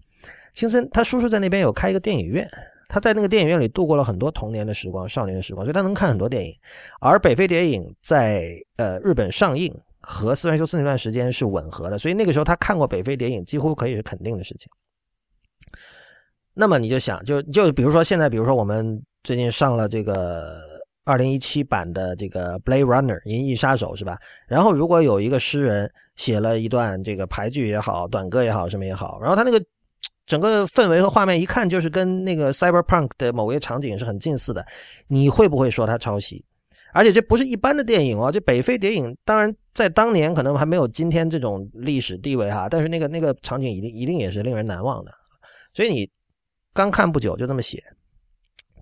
S3: 青森，他叔叔在那边有开一个电影院。他在那个电影院里度过了很多童年的时光、少年的时光，所以他能看很多电影。而《北非谍影》在呃日本上映和《斯兰修斯》那段时间是吻合的，所以那个时候他看过《北非谍影》几乎可以是肯定的事情。那么你就想，就就比如说现在，比如说我们最近上了这个二零一七版的这个《Blade Runner》银翼杀手是吧？然后如果有一个诗人写了一段这个牌剧也好、短歌也好、什么也好，然后他那个。整个氛围和画面一看就是跟那个 Cyberpunk 的某些场景是很近似的，你会不会说它抄袭？而且这不是一般的电影哦，这北非谍影当然在当年可能还没有今天这种历史地位哈，但是那个那个场景一定一定也是令人难忘的。所以你刚看不久就这么写，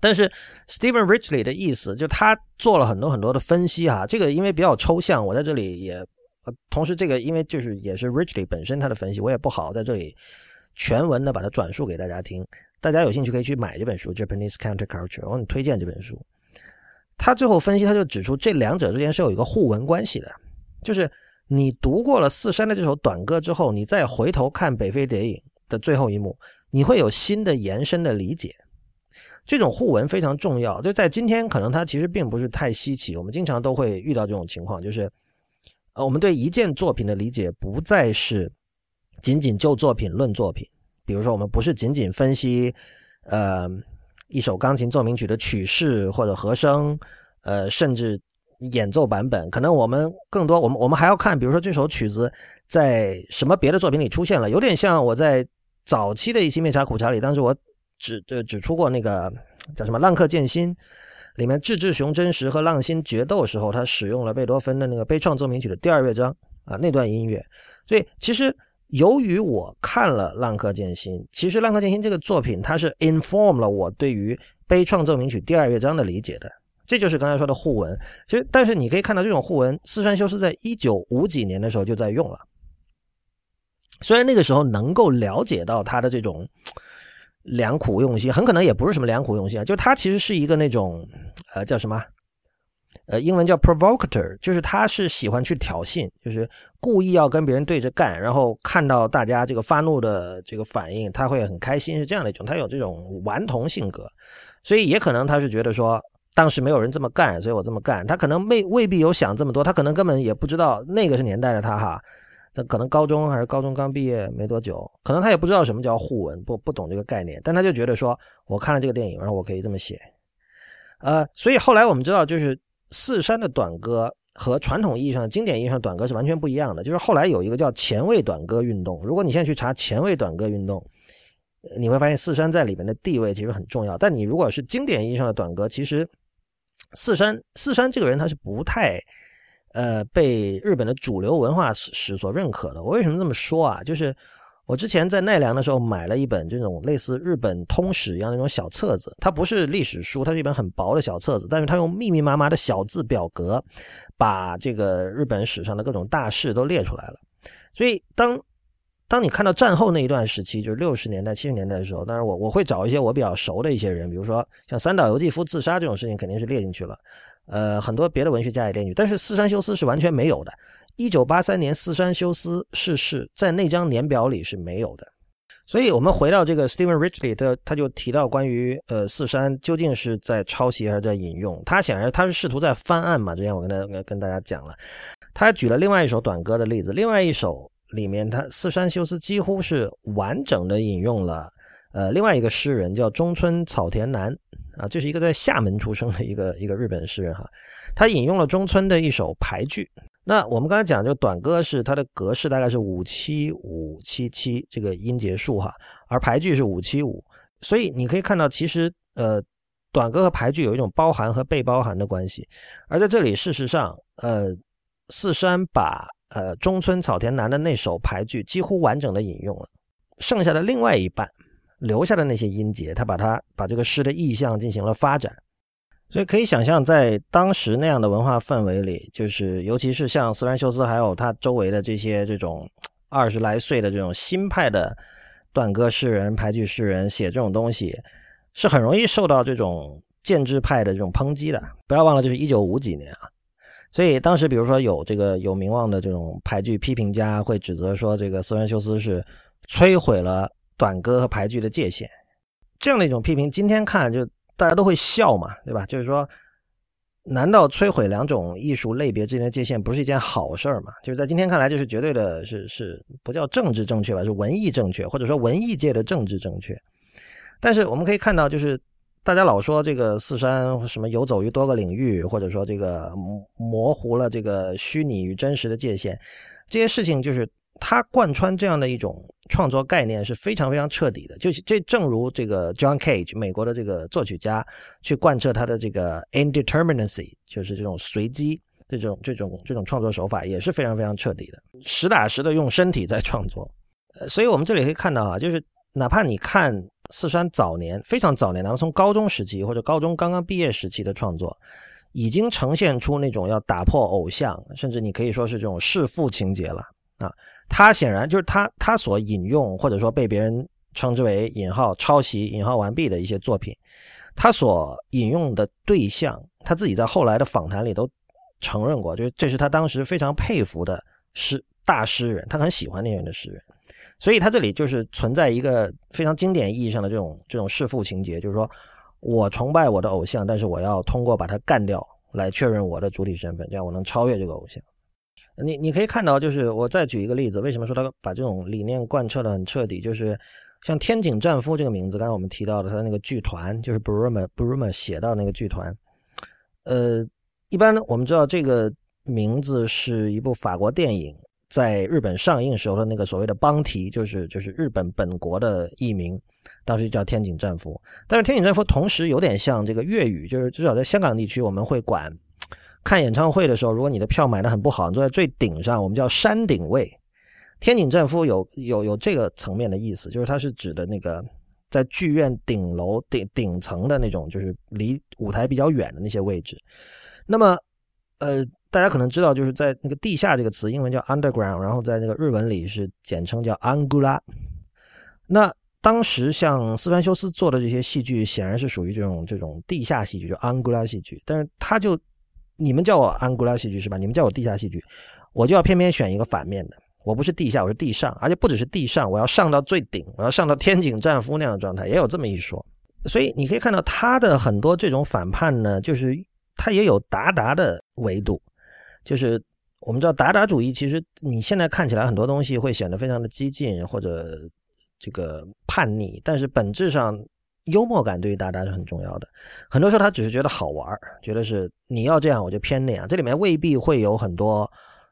S3: 但是 Steven Richley 的意思就他做了很多很多的分析哈，这个因为比较抽象，我在这里也呃，同时这个因为就是也是 Richley 本身他的分析，我也不好在这里。全文的把它转述给大家听，大家有兴趣可以去买这本书《Japanese Counterculture》，我很推荐这本书。他最后分析，他就指出这两者之间是有一个互文关系的，就是你读过了四山的这首短歌之后，你再回头看《北非谍影》的最后一幕，你会有新的延伸的理解。这种互文非常重要，就在今天可能它其实并不是太稀奇，我们经常都会遇到这种情况，就是呃，我们对一件作品的理解不再是仅仅就作品论作品，比如说我们不是仅仅分析呃一首钢琴奏鸣曲的曲式或者和声，呃，甚至演奏版本，可能我们更多我们我们还要看，比如说这首曲子在什么别的作品里出现了，有点像我在早期的一期《面茶苦茶》里，当时我。指呃指出过那个叫什么《浪客剑心》里面志志雄真实和浪心决斗时候，他使用了贝多芬的那个悲怆奏鸣曲的第二乐章啊那段音乐。所以其实由于我看了《浪客剑心》，其实《浪客剑心》这个作品它是 inform 了我对于悲怆奏鸣曲第二乐章的理解的。这就是刚才说的互文。其实但是你可以看到这种互文，四山修是在一九五几年的时候就在用了。虽然那个时候能够了解到他的这种。(tsk) 良苦用心，很可能也不是什么良苦用心啊，就他其实是一个那种，呃，叫什么？呃，英文叫 provocateur，就是他是喜欢去挑衅，就是故意要跟别人对着干，然后看到大家这个发怒的这个反应，他会很开心，是这样的一种，他有这种顽童性格，所以也可能他是觉得说，当时没有人这么干，所以我这么干，他可能未未必有想这么多，他可能根本也不知道那个是年代的他哈。他可能高中还是高中刚毕业没多久，可能他也不知道什么叫互文，不不懂这个概念，但他就觉得说，我看了这个电影，然后我可以这么写，呃，所以后来我们知道，就是四山的短歌和传统意义上的经典意义上的短歌是完全不一样的，就是后来有一个叫前卫短歌运动。如果你现在去查前卫短歌运动，你会发现四山在里面的地位其实很重要。但你如果是经典意义上的短歌，其实四山四山这个人他是不太。呃，被日本的主流文化史所认可的。我为什么这么说啊？就是我之前在奈良的时候买了一本这种类似日本通史一样的那种小册子，它不是历史书，它是一本很薄的小册子，但是它用密密麻麻的小字表格把这个日本史上的各种大事都列出来了。所以当当你看到战后那一段时期，就是六十年代、七十年代的时候，当然我我会找一些我比较熟的一些人，比如说像三岛由纪夫自杀这种事情，肯定是列进去了。呃，很多别的文学家也列举，但是四山修斯是完全没有的。一九八三年四山修斯逝世，在那张年表里是没有的。所以，我们回到这个 Steven Richley，他他就提到关于呃四山究竟是在抄袭还是在引用？他显然他是试图在翻案嘛。之前我跟他跟大家讲了，他举了另外一首短歌的例子，另外一首里面他四山修斯几乎是完整的引用了呃另外一个诗人叫中村草田男。啊，这是一个在厦门出生的一个一个日本诗人哈，他引用了中村的一首牌句。那我们刚才讲，就短歌是它的格式大概是五七五七七这个音节数哈，而排句是五七五，所以你可以看到，其实呃，短歌和排句有一种包含和被包含的关系。而在这里，事实上，呃，四山把呃中村草田男的那首牌句几乎完整的引用了，剩下的另外一半。留下的那些音节，他把它把这个诗的意象进行了发展，所以可以想象，在当时那样的文化氛围里，就是尤其是像斯兰修斯还有他周围的这些这种二十来岁的这种新派的断歌诗人、排剧诗人写这种东西，是很容易受到这种建制派的这种抨击的。不要忘了，就是一九五几年啊，所以当时比如说有这个有名望的这种排剧批评家会指责说，这个斯兰修斯是摧毁了。短歌和排剧的界限，这样的一种批评，今天看就大家都会笑嘛，对吧？就是说，难道摧毁两种艺术类别之间的界限不是一件好事儿吗？就是在今天看来，就是绝对的是是不叫政治正确吧，是文艺正确，或者说文艺界的政治正确。但是我们可以看到，就是大家老说这个四山什么游走于多个领域，或者说这个模糊了这个虚拟与真实的界限，这些事情就是。它贯穿这样的一种创作概念是非常非常彻底的，就是这正如这个 John Cage 美国的这个作曲家去贯彻他的这个 indeterminacy，就是这种随机这种这种这种创作手法也是非常非常彻底的，实打实的用身体在创作。呃，所以我们这里可以看到啊，就是哪怕你看四川早年非常早年，然后从高中时期或者高中刚刚毕业时期的创作，已经呈现出那种要打破偶像，甚至你可以说是这种弑父情节了啊。他显然就是他他所引用或者说被别人称之为引号抄袭引号完毕的一些作品，他所引用的对象，他自己在后来的访谈里都承认过，就是这是他当时非常佩服的诗大诗人，他很喜欢那样的诗人，所以他这里就是存在一个非常经典意义上的这种这种弑父情节，就是说我崇拜我的偶像，但是我要通过把他干掉来确认我的主体身份，这样我能超越这个偶像。你你可以看到，就是我再举一个例子，为什么说他把这种理念贯彻的很彻底？就是像天井战夫这个名字，刚才我们提到的他那个剧团，就是 Bruma Bruma 写到那个剧团。呃，一般呢，我们知道这个名字是一部法国电影在日本上映时候的那个所谓的邦题，就是就是日本本国的译名，当时叫天井战夫。但是天井战夫同时有点像这个粤语，就是至少在香港地区，我们会管。看演唱会的时候，如果你的票买的很不好，你坐在最顶上，我们叫山顶位。天井战夫有有有这个层面的意思，就是它是指的那个在剧院顶楼顶顶层的那种，就是离舞台比较远的那些位置。那么，呃，大家可能知道，就是在那个地下这个词，英文叫 underground，然后在那个日文里是简称叫 angula。那当时像斯川修斯做的这些戏剧，显然是属于这种这种地下戏剧，就 angula 戏剧，但是他就。你们叫我安古拉戏剧是吧？你们叫我地下戏剧，我就要偏偏选一个反面的。我不是地下，我是地上，而且不只是地上，我要上到最顶，我要上到天井战夫那样的状态，也有这么一说。所以你可以看到他的很多这种反叛呢，就是他也有达达的维度。就是我们知道达达主义，其实你现在看起来很多东西会显得非常的激进或者这个叛逆，但是本质上。幽默感对于达达是很重要的，很多时候他只是觉得好玩觉得是你要这样我就偏那样，这里面未必会有很多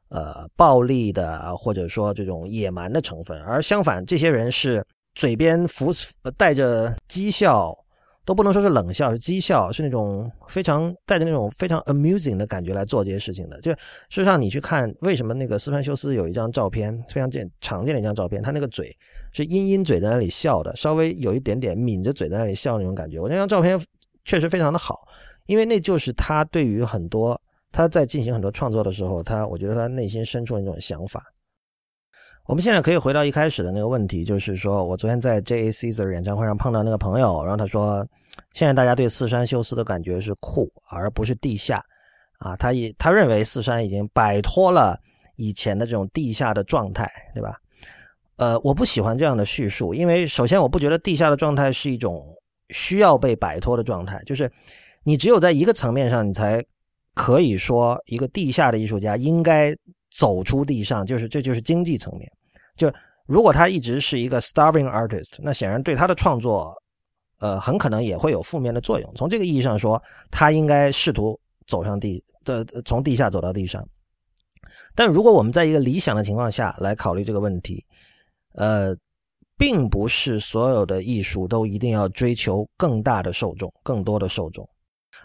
S3: 呃暴力的或者说这种野蛮的成分，而相反，这些人是嘴边浮带着讥笑，都不能说是冷笑，是讥笑，是那种非常带着那种非常 amusing 的感觉来做这些事情的。就事实上，你去看为什么那个斯潘修斯有一张照片，非常见常见的一张照片，他那个嘴。是阴阴嘴在那里笑的，稍微有一点点抿着嘴在那里笑那种感觉。我那张照片确实非常的好，因为那就是他对于很多他在进行很多创作的时候，他我觉得他内心深处那种想法。我们现在可以回到一开始的那个问题，就是说我昨天在 J A Caesar 演唱会上碰到那个朋友，然后他说，现在大家对四山修斯的感觉是酷，而不是地下啊。他也他认为四山已经摆脱了以前的这种地下的状态，对吧？呃，我不喜欢这样的叙述，因为首先我不觉得地下的状态是一种需要被摆脱的状态，就是你只有在一个层面上，你才可以说一个地下的艺术家应该走出地上，就是这就是经济层面。就如果他一直是一个 starving artist，那显然对他的创作，呃，很可能也会有负面的作用。从这个意义上说，他应该试图走上地的从地下走到地上。但如果我们在一个理想的情况下来考虑这个问题，呃，并不是所有的艺术都一定要追求更大的受众、更多的受众，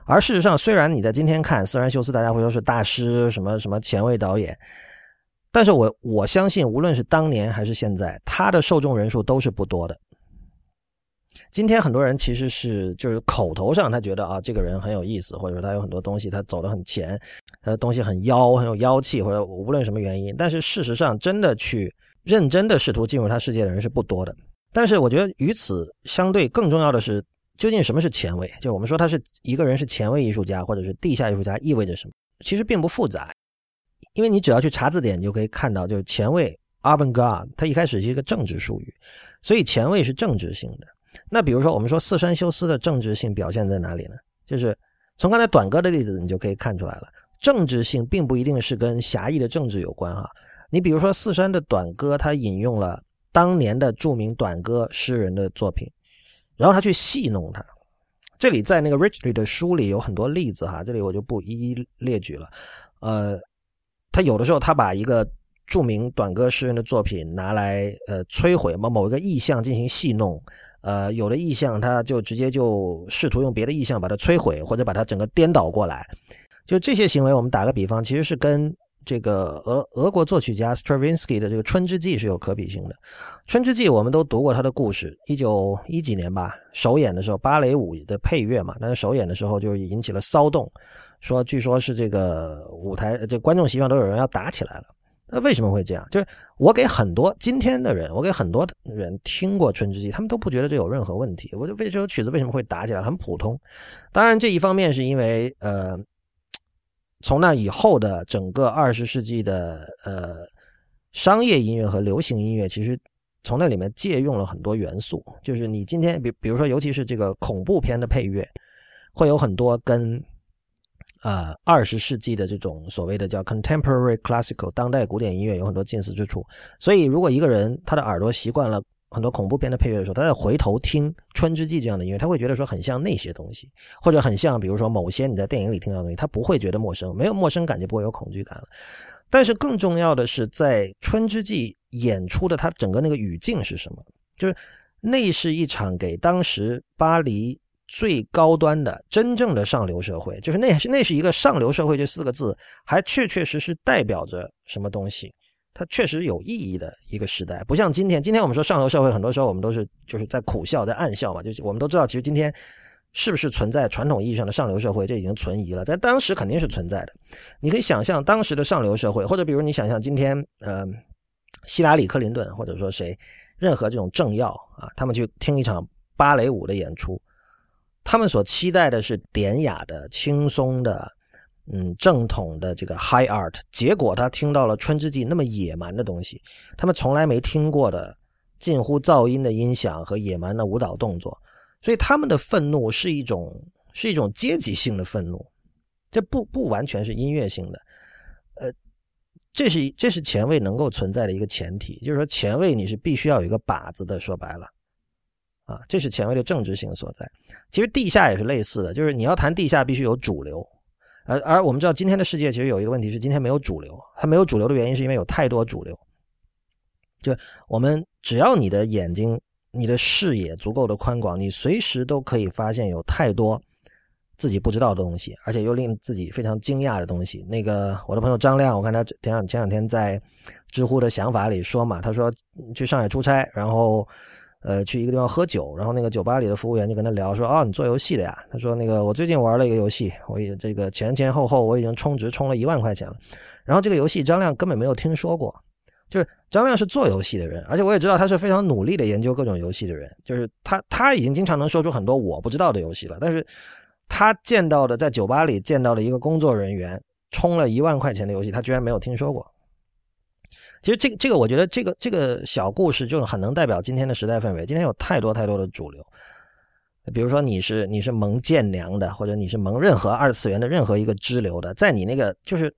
S3: 而事实上，虽然你在今天看斯然修斯，大家会说是大师、什么什么前卫导演，但是我我相信，无论是当年还是现在，他的受众人数都是不多的。今天很多人其实是就是口头上他觉得啊，这个人很有意思，或者说他有很多东西他走得很前，他的东西很妖、很有妖气，或者无论什么原因，但是事实上真的去。认真的试图进入他世界的人是不多的，但是我觉得与此相对更重要的是，究竟什么是前卫？就我们说他是一个人是前卫艺术家或者是地下艺术家意味着什么？其实并不复杂，因为你只要去查字典，你就可以看到，就是前卫 （avant-garde） 它一开始是一个政治术语，所以前卫是政治性的。那比如说我们说四山修斯的政治性表现在哪里呢？就是从刚才短歌的例子，你就可以看出来了，政治性并不一定是跟狭义的政治有关哈。你比如说四山的短歌，他引用了当年的著名短歌诗人的作品，然后他去戏弄他。这里在那个 Richley 的书里有很多例子哈，这里我就不一一列举了。呃，他有的时候他把一个著名短歌诗人的作品拿来呃摧毁某某一个意象进行戏弄，呃，有的意象他就直接就试图用别的意象把它摧毁或者把它整个颠倒过来。就这些行为，我们打个比方，其实是跟。这个俄俄国作曲家 Stravinsky 的这个《春之祭》是有可比性的，《春之祭》我们都读过他的故事，一九一几年吧，首演的时候芭蕾舞的配乐嘛，但是首演的时候就引起了骚动，说据说是这个舞台这观众席上都有人要打起来了。那为什么会这样？就是我给很多今天的人，我给很多人听过《春之祭》，他们都不觉得这有任何问题。我就为这首曲子为什么会打起来，很普通。当然这一方面是因为呃。从那以后的整个二十世纪的呃商业音乐和流行音乐，其实从那里面借用了很多元素，就是你今天比比如说，尤其是这个恐怖片的配乐，会有很多跟呃二十世纪的这种所谓的叫 contemporary classical 当代古典音乐有很多近似之处。所以，如果一个人他的耳朵习惯了很多恐怖片的配乐的时候，他在回头听《春之祭》这样的音乐，他会觉得说很像那些东西，或者很像比如说某些你在电影里听到的东西，他不会觉得陌生，没有陌生感就不会有恐惧感了。但是更重要的是，在《春之祭》演出的它整个那个语境是什么？就是那是一场给当时巴黎最高端的真正的上流社会，就是那是那是一个上流社会这四个字，还确确实实代表着什么东西？它确实有意义的一个时代，不像今天。今天我们说上流社会，很多时候我们都是就是在苦笑，在暗笑嘛。就是我们都知道，其实今天。是不是存在传统意义上的上流社会？这已经存疑了。在当时肯定是存在的。你可以想象当时的上流社会，或者比如你想象今天，呃，希拉里·克林顿，或者说谁，任何这种政要啊，他们去听一场芭蕾舞的演出，他们所期待的是典雅的、轻松的、嗯，正统的这个 high art。结果他听到了《春之祭》那么野蛮的东西，他们从来没听过的近乎噪音的音响和野蛮的舞蹈动作。所以他们的愤怒是一种是一种阶级性的愤怒，这不不完全是音乐性的，呃，这是这是前卫能够存在的一个前提，就是说前卫你是必须要有一个靶子的，说白了，啊，这是前卫的政治性所在。其实地下也是类似的，就是你要谈地下必须有主流，而而我们知道今天的世界其实有一个问题是今天没有主流，它没有主流的原因是因为有太多主流，就我们只要你的眼睛。你的视野足够的宽广，你随时都可以发现有太多自己不知道的东西，而且又令自己非常惊讶的东西。那个我的朋友张亮，我看他前两前两天在知乎的想法里说嘛，他说去上海出差，然后呃去一个地方喝酒，然后那个酒吧里的服务员就跟他聊说，哦，你做游戏的呀？他说那个我最近玩了一个游戏，我也这个前前后后我已经充值充了一万块钱了，然后这个游戏张亮根本没有听说过。就是张亮是做游戏的人，而且我也知道他是非常努力的研究各种游戏的人。就是他他已经经常能说出很多我不知道的游戏了，但是他见到的在酒吧里见到的一个工作人员充了一万块钱的游戏，他居然没有听说过。其实这个这个，我觉得这个这个小故事就是很能代表今天的时代氛围。今天有太多太多的主流，比如说你是你是蒙剑娘的，或者你是蒙任何二次元的任何一个支流的，在你那个就是。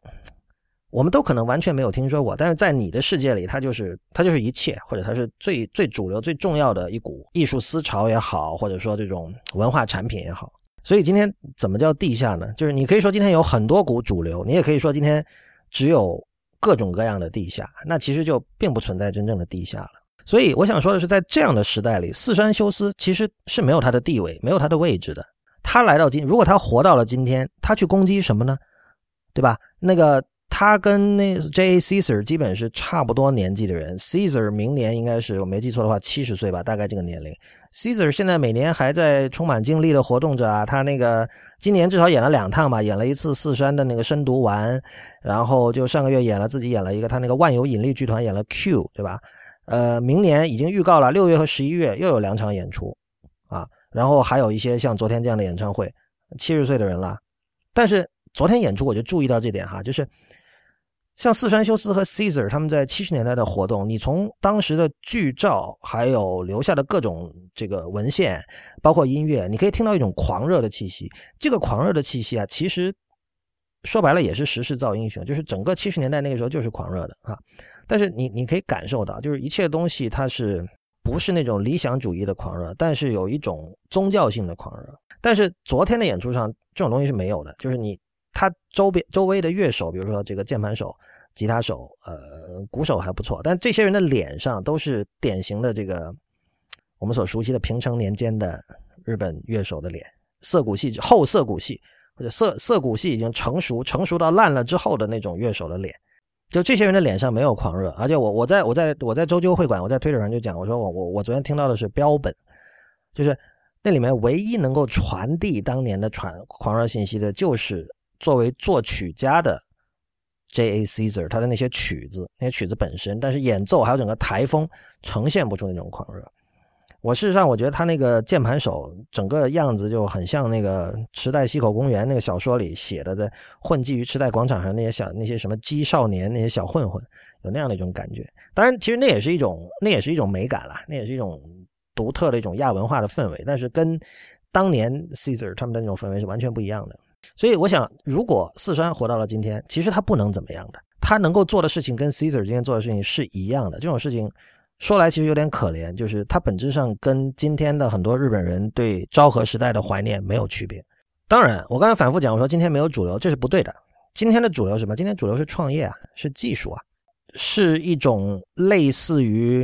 S3: 我们都可能完全没有听说过，但是在你的世界里，它就是它就是一切，或者它是最最主流、最重要的一股艺术思潮也好，或者说这种文化产品也好。所以今天怎么叫地下呢？就是你可以说今天有很多股主流，你也可以说今天只有各种各样的地下，那其实就并不存在真正的地下了。所以我想说的是，在这样的时代里，四山修斯其实是没有他的地位、没有他的位置的。他来到今，如果他活到了今天，他去攻击什么呢？对吧？那个。他跟那 J. A. Caesar 基本是差不多年纪的人。Caesar 明年应该是我没记错的话七十岁吧，大概这个年龄。Caesar 现在每年还在充满精力的活动着啊。他那个今年至少演了两趟嘛，演了一次四山的那个深读完，然后就上个月演了自己演了一个他那个万有引力剧团演了 Q，对吧？呃，明年已经预告了六月和十一月又有两场演出啊，然后还有一些像昨天这样的演唱会。七十岁的人了，但是昨天演出我就注意到这点哈，就是。像四川修斯和 Caesar 他们在七十年代的活动，你从当时的剧照，还有留下的各种这个文献，包括音乐，你可以听到一种狂热的气息。这个狂热的气息啊，其实说白了也是时势造英雄，就是整个七十年代那个时候就是狂热的啊。但是你你可以感受到，就是一切东西它是不是那种理想主义的狂热，但是有一种宗教性的狂热。但是昨天的演出上，这种东西是没有的，就是你。他周边周围的乐手，比如说这个键盘手、吉他手、呃，鼓手还不错，但这些人的脸上都是典型的这个我们所熟悉的平成年间的日本乐手的脸，涩谷系后涩谷系或者涩涩谷系已经成熟成熟到烂了之后的那种乐手的脸，就这些人的脸上没有狂热，而且我我在我在我在周究会馆，我在推特上就讲，我说我我我昨天听到的是标本，就是那里面唯一能够传递当年的传狂热信息的，就是。作为作曲家的 J. A. Caesar，他的那些曲子，那些曲子本身，但是演奏还有整个台风呈现不出那种狂热。我事实上我觉得他那个键盘手整个样子就很像那个《池袋西口公园》那个小说里写的，在混迹于池袋广场上那些小那些什么鸡少年那些小混混，有那样的一种感觉。当然，其实那也是一种那也是一种美感啦，那也是一种独特的一种亚文化的氛围。但是跟当年 Caesar 他们的那种氛围是完全不一样的。所以我想，如果四川活到了今天，其实他不能怎么样的，他能够做的事情跟 Caesar 今天做的事情是一样的。这种事情。说来其实有点可怜，就是它本质上跟今天的很多日本人对昭和时代的怀念没有区别。当然，我刚才反复讲，我说今天没有主流，这是不对的。今天的主流是什么？今天主流是创业啊，是技术啊，是一种类似于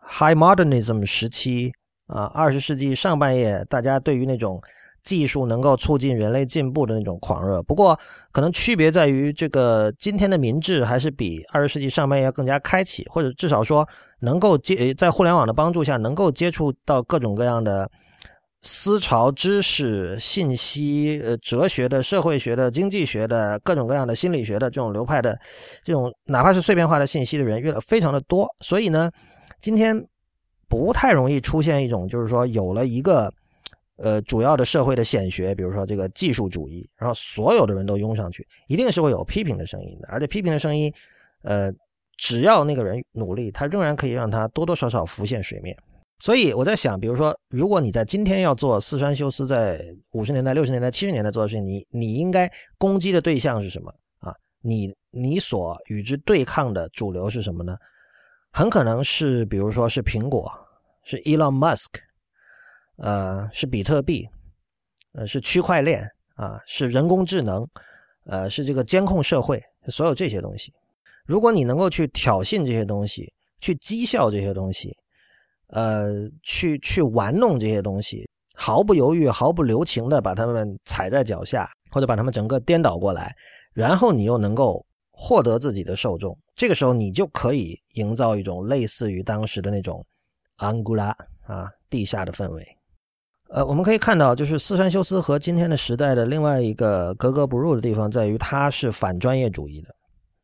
S3: High Modernism 时期啊，二十世纪上半叶大家对于那种。技术能够促进人类进步的那种狂热，不过可能区别在于，这个今天的民智还是比二十世纪上半叶要更加开启，或者至少说能够接在互联网的帮助下，能够接触到各种各样的思潮、知识、信息、呃哲学的、社会学的、经济学的各种各样的心理学的这种流派的这种哪怕是碎片化的信息的人，越来非常的多。所以呢，今天不太容易出现一种就是说有了一个。呃，主要的社会的显学，比如说这个技术主义，然后所有的人都拥上去，一定是会有批评的声音的。而且批评的声音，呃，只要那个人努力，他仍然可以让他多多少少浮现水面。所以我在想，比如说，如果你在今天要做四川修斯在五十年代、六十年代、七十年代做的事情，你你应该攻击的对象是什么啊？你你所与之对抗的主流是什么呢？很可能是，比如说是苹果，是 Elon Musk。呃，是比特币，呃，是区块链啊，是人工智能，呃，是这个监控社会，所有这些东西，如果你能够去挑衅这些东西，去讥笑这些东西，呃，去去玩弄这些东西，毫不犹豫、毫不留情的把他们踩在脚下，或者把他们整个颠倒过来，然后你又能够获得自己的受众，这个时候你就可以营造一种类似于当时的那种安古拉啊地下的氛围。呃，我们可以看到，就是四川修斯和今天的时代的另外一个格格不入的地方，在于它是反专业主义的，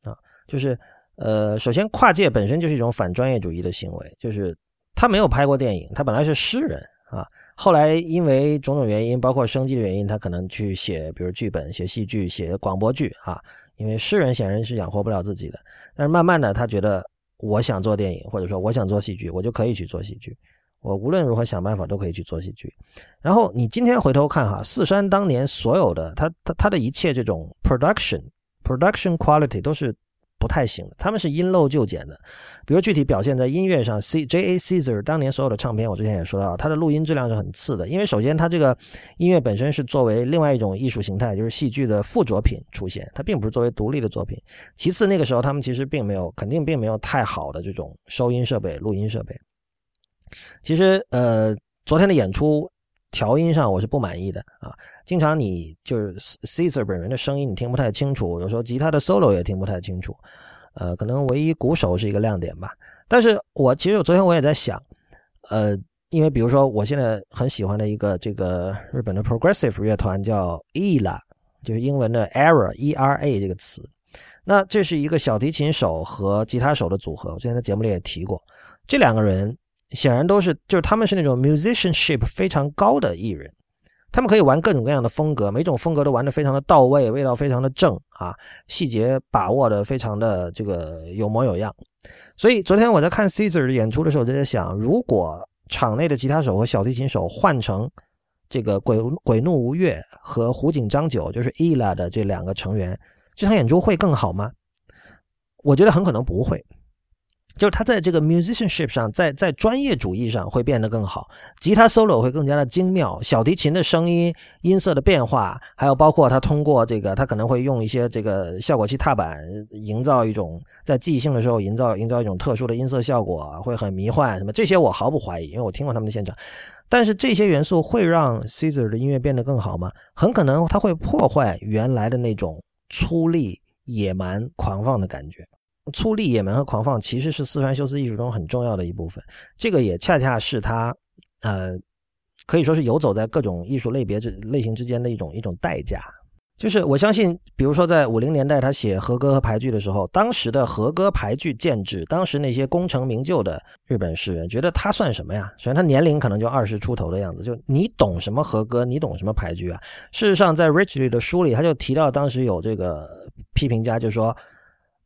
S3: 啊，就是呃，首先跨界本身就是一种反专业主义的行为，就是他没有拍过电影，他本来是诗人啊，后来因为种种原因，包括生计的原因，他可能去写，比如剧本、写戏剧、写广播剧啊，因为诗人显然是养活不了自己的，但是慢慢的，他觉得我想做电影，或者说我想做戏剧，我就可以去做戏剧。我无论如何想办法都可以去做喜剧，然后你今天回头看哈，四山当年所有的他他他的一切这种 production production quality 都是不太行的，他们是因陋就简的。比如具体表现在音乐上，C J A Caesar 当年所有的唱片，我之前也说到，他的录音质量是很次的，因为首先他这个音乐本身是作为另外一种艺术形态，就是戏剧的附着品出现，它并不是作为独立的作品。其次，那个时候他们其实并没有，肯定并没有太好的这种收音设备、录音设备。其实，呃，昨天的演出调音上我是不满意的啊。经常你就是 Cesar 本人的声音你听不太清楚，有时候吉他的 solo 也听不太清楚。呃，可能唯一鼓手是一个亮点吧。但是我其实昨天我也在想，呃，因为比如说我现在很喜欢的一个这个日本的 progressive 乐团叫 Ela，就是英文的 era E R A 这个词。那这是一个小提琴手和吉他手的组合，我之前在节目里也提过，这两个人。显然都是，就是他们是那种 musicianship 非常高的艺人，他们可以玩各种各样的风格，每种风格都玩得非常的到位，味道非常的正啊，细节把握的非常的这个有模有样。所以昨天我在看 Caesar 演出的时候，就在想，如果场内的吉他手和小提琴手换成这个鬼鬼怒无月和胡井张九，就是 Ella 的这两个成员，这场演出会更好吗？我觉得很可能不会。就是他在这个 musicianship 上，在在专业主义上会变得更好，吉他 solo 会更加的精妙，小提琴的声音音色的变化，还有包括他通过这个，他可能会用一些这个效果器踏板，营造一种在即兴的时候营造营造一种特殊的音色效果，会很迷幻什么这些我毫不怀疑，因为我听过他们的现场。但是这些元素会让 Caesar 的音乐变得更好吗？很可能他会破坏原来的那种粗粝、野蛮、狂放的感觉。粗粝、野蛮和狂放其实是四川修斯艺术中很重要的一部分，这个也恰恰是他，呃，可以说是游走在各种艺术类别之类型之间的一种一种代价。就是我相信，比如说在五零年代他写和歌和牌剧的时候，当时的和歌牌剧建制，当时那些功成名就的日本诗人觉得他算什么呀？虽然他年龄可能就二十出头的样子，就你懂什么和歌，你懂什么牌剧啊？事实上，在 Richley 的书里，他就提到当时有这个批评家就说。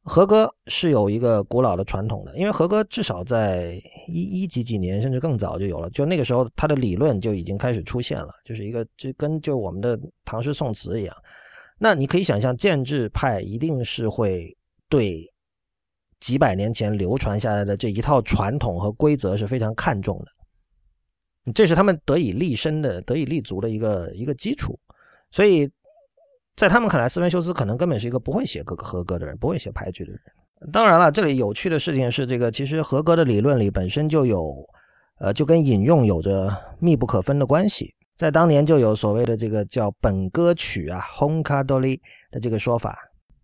S3: 和歌是有一个古老的传统的，因为和歌至少在一一几几年甚至更早就有了，就那个时候它的理论就已经开始出现了，就是一个就跟就我们的唐诗宋词一样。那你可以想象，建制派一定是会对几百年前流传下来的这一套传统和规则是非常看重的，这是他们得以立身的、得以立足的一个一个基础，所以。在他们看来，斯芬修斯可能根本是一个不会写歌和歌的人，不会写牌局的人。当然了，这里有趣的事情是，这个其实合格的理论里本身就有，呃，就跟引用有着密不可分的关系。在当年就有所谓的这个叫本歌曲啊 h o n k a d o l i 的这个说法。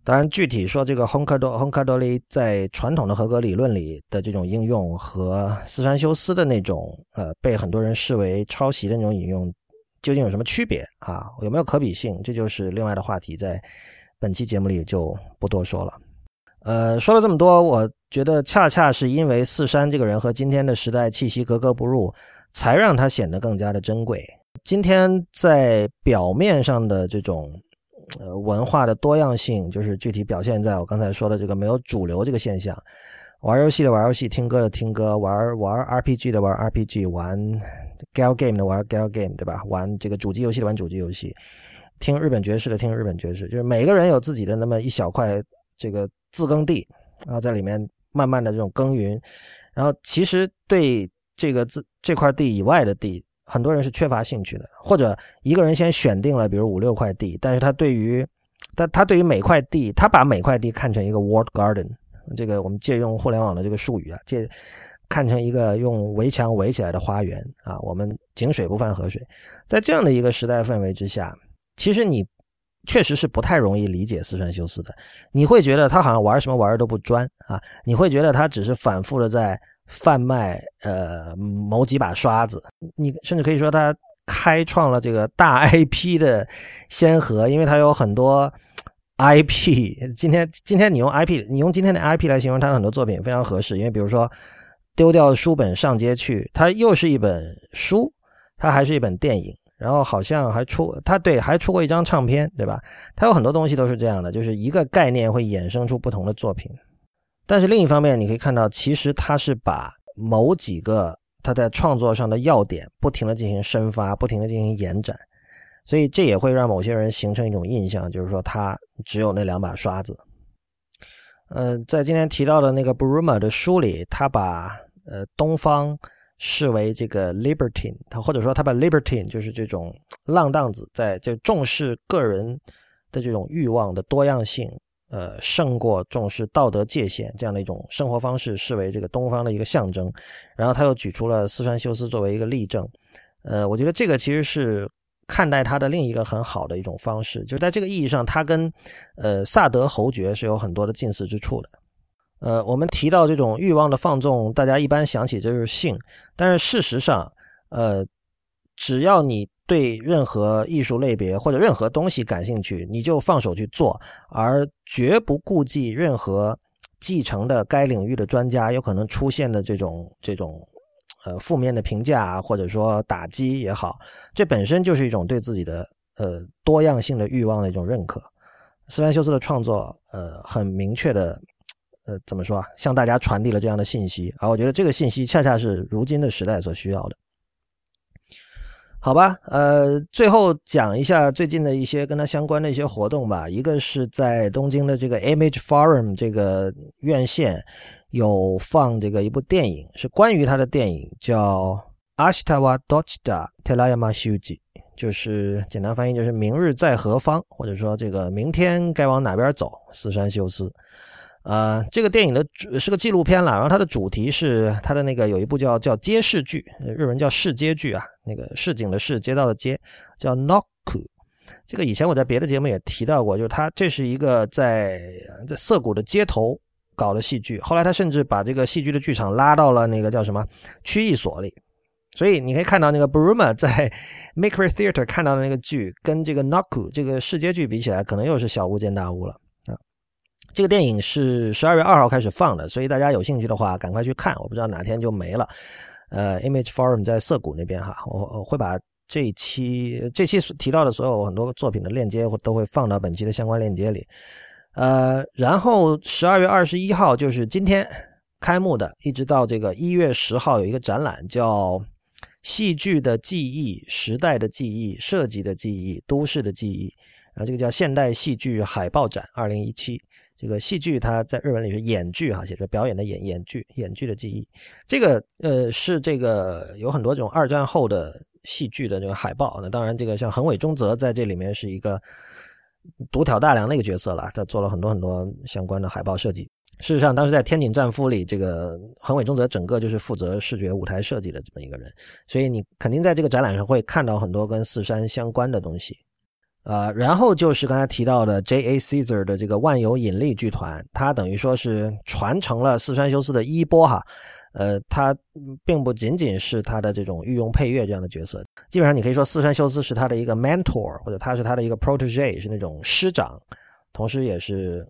S3: 当然，具体说这个 h o n k a d o h o n k a d o l i 在传统的合格理论里的这种应用和斯山修斯的那种呃被很多人视为抄袭的那种引用。究竟有什么区别啊？有没有可比性？这就是另外的话题，在本期节目里就不多说了。呃，说了这么多，我觉得恰恰是因为四山这个人和今天的时代气息格格不入，才让他显得更加的珍贵。今天在表面上的这种呃文化的多样性，就是具体表现在我刚才说的这个没有主流这个现象。玩游戏的玩游戏，听歌的听歌，玩玩 RPG 的玩 RPG，玩 gal game 的玩 gal game，对吧？玩这个主机游戏的玩主机游戏，听日本爵士的听日本爵士，就是每个人有自己的那么一小块这个自耕地，然后在里面慢慢的这种耕耘，然后其实对这个自这块地以外的地，很多人是缺乏兴趣的，或者一个人先选定了，比如五六块地，但是他对于他他对于每块地，他把每块地看成一个 World garden。这个我们借用互联网的这个术语啊，借看成一个用围墙围起来的花园啊，我们井水不犯河水。在这样的一个时代氛围之下，其实你确实是不太容易理解四川修斯的。你会觉得他好像玩什么玩都不专啊，你会觉得他只是反复的在贩卖呃某几把刷子。你甚至可以说他开创了这个大 IP 的先河，因为他有很多。IP，今天今天你用 IP，你用今天的 IP 来形容他的很多作品非常合适，因为比如说丢掉书本上街去，它又是一本书，它还是一本电影，然后好像还出，它对还出过一张唱片，对吧？它有很多东西都是这样的，就是一个概念会衍生出不同的作品。但是另一方面，你可以看到，其实他是把某几个他在创作上的要点不停的进行深发，不停的进行延展。所以这也会让某些人形成一种印象，就是说他只有那两把刷子。呃，在今天提到的那个 Bruma 的书里，他把呃东方视为这个 libertine，他或者说他把 libertine 就是这种浪荡子，在就重视个人的这种欲望的多样性，呃，胜过重视道德界限这样的一种生活方式，视为这个东方的一个象征。然后他又举出了四川修斯作为一个例证。呃，我觉得这个其实是。看待他的另一个很好的一种方式，就在这个意义上，他跟呃萨德侯爵是有很多的近似之处的。呃，我们提到这种欲望的放纵，大家一般想起就是性，但是事实上，呃，只要你对任何艺术类别或者任何东西感兴趣，你就放手去做，而绝不顾忌任何继承的该领域的专家有可能出现的这种这种。呃，负面的评价或者说打击也好，这本身就是一种对自己的呃多样性的欲望的一种认可。斯万修斯的创作，呃，很明确的，呃，怎么说啊，向大家传递了这样的信息，而我觉得这个信息恰恰是如今的时代所需要的。好吧，呃，最后讲一下最近的一些跟他相关的一些活动吧。一个是在东京的这个 Image Forum 这个院线有放这个一部电影，是关于他的电影，叫《阿西塔瓦多奇达特拉亚马修吉》，就是简单翻译就是“明日在何方”，或者说这个明天该往哪边走。四山修斯。呃，这个电影的主是个纪录片了，然后它的主题是它的那个有一部叫叫街市剧，日文叫市街剧啊，那个市井的市，街道的街，叫 Noku。这个以前我在别的节目也提到过，就是它这是一个在在涩谷的街头搞的戏剧，后来他甚至把这个戏剧的剧场拉到了那个叫什么区役所里，所以你可以看到那个 Bruma 在 (laughs) Maker Theater 看到的那个剧，跟这个 Naku 这个世界剧比起来，可能又是小巫见大巫了。这个电影是十二月二号开始放的，所以大家有兴趣的话，赶快去看。我不知道哪天就没了。呃，Image Forum 在涩谷那边哈，我我会把这一期这期提到的所有很多作品的链接，都会放到本期的相关链接里。呃，然后十二月二十一号就是今天开幕的，一直到这个一月十号有一个展览叫。戏剧的记忆、时代的记忆、设计的记忆、都市的记忆，啊，这个叫现代戏剧海报展二零一七。这个戏剧它在日文里是演剧哈，写着表演的演演剧，演剧的记忆。这个呃是这个有很多这种二战后的戏剧的这个海报。那当然，这个像横尾中泽在这里面是一个独挑大梁的一个角色了，他做了很多很多相关的海报设计。事实上，当时在《天井战夫》里，这个横尾中则整个就是负责视觉舞台设计的这么一个人，所以你肯定在这个展览上会看到很多跟四山相关的东西。呃，然后就是刚才提到的 J.A. Caesar 的这个万有引力剧团，它等于说是传承了四山修斯的衣钵哈。呃，它并不仅仅是他的这种御用配乐这样的角色，基本上你可以说四山修斯是他的一个 mentor，或者他是他的一个 protege，是那种师长，同时也是。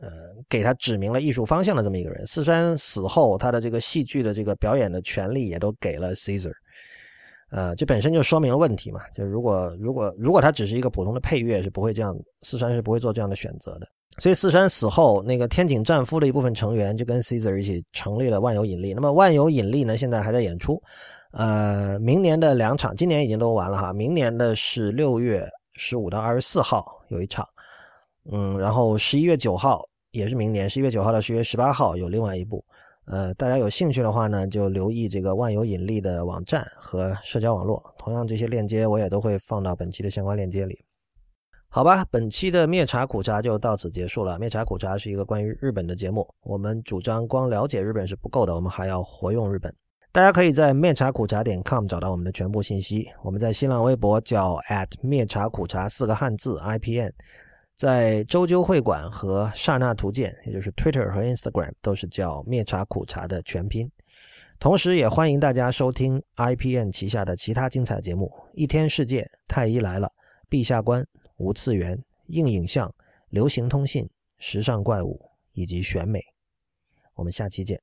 S3: 呃，给他指明了艺术方向的这么一个人。四山死后，他的这个戏剧的这个表演的权利也都给了 Caesar。呃，这本身就说明了问题嘛。就如果如果如果他只是一个普通的配乐，是不会这样，四山是不会做这样的选择的。所以四山死后，那个天井战夫的一部分成员就跟 Caesar 一起成立了万有引力。那么万有引力呢，现在还在演出。呃，明年的两场，今年已经都完了哈。明年的是六月十五到二十四号有一场。嗯，然后十一月九号也是明年，十一月九号到十一月十八号有另外一部。呃，大家有兴趣的话呢，就留意这个万有引力的网站和社交网络。同样，这些链接我也都会放到本期的相关链接里。好吧，本期的灭茶苦茶就到此结束了。灭茶苦茶是一个关于日本的节目，我们主张光了解日本是不够的，我们还要活用日本。大家可以在灭茶苦茶点 com 找到我们的全部信息。我们在新浪微博叫 at 灭茶苦茶四个汉字 IPN。在周究会馆和刹那图鉴，也就是 Twitter 和 Instagram，都是叫灭茶苦茶的全拼。同时，也欢迎大家收听 IPN 旗下的其他精彩节目：一天世界、太医来了、陛下观、无次元、硬影像、流行通信、时尚怪物以及选美。我们下期见。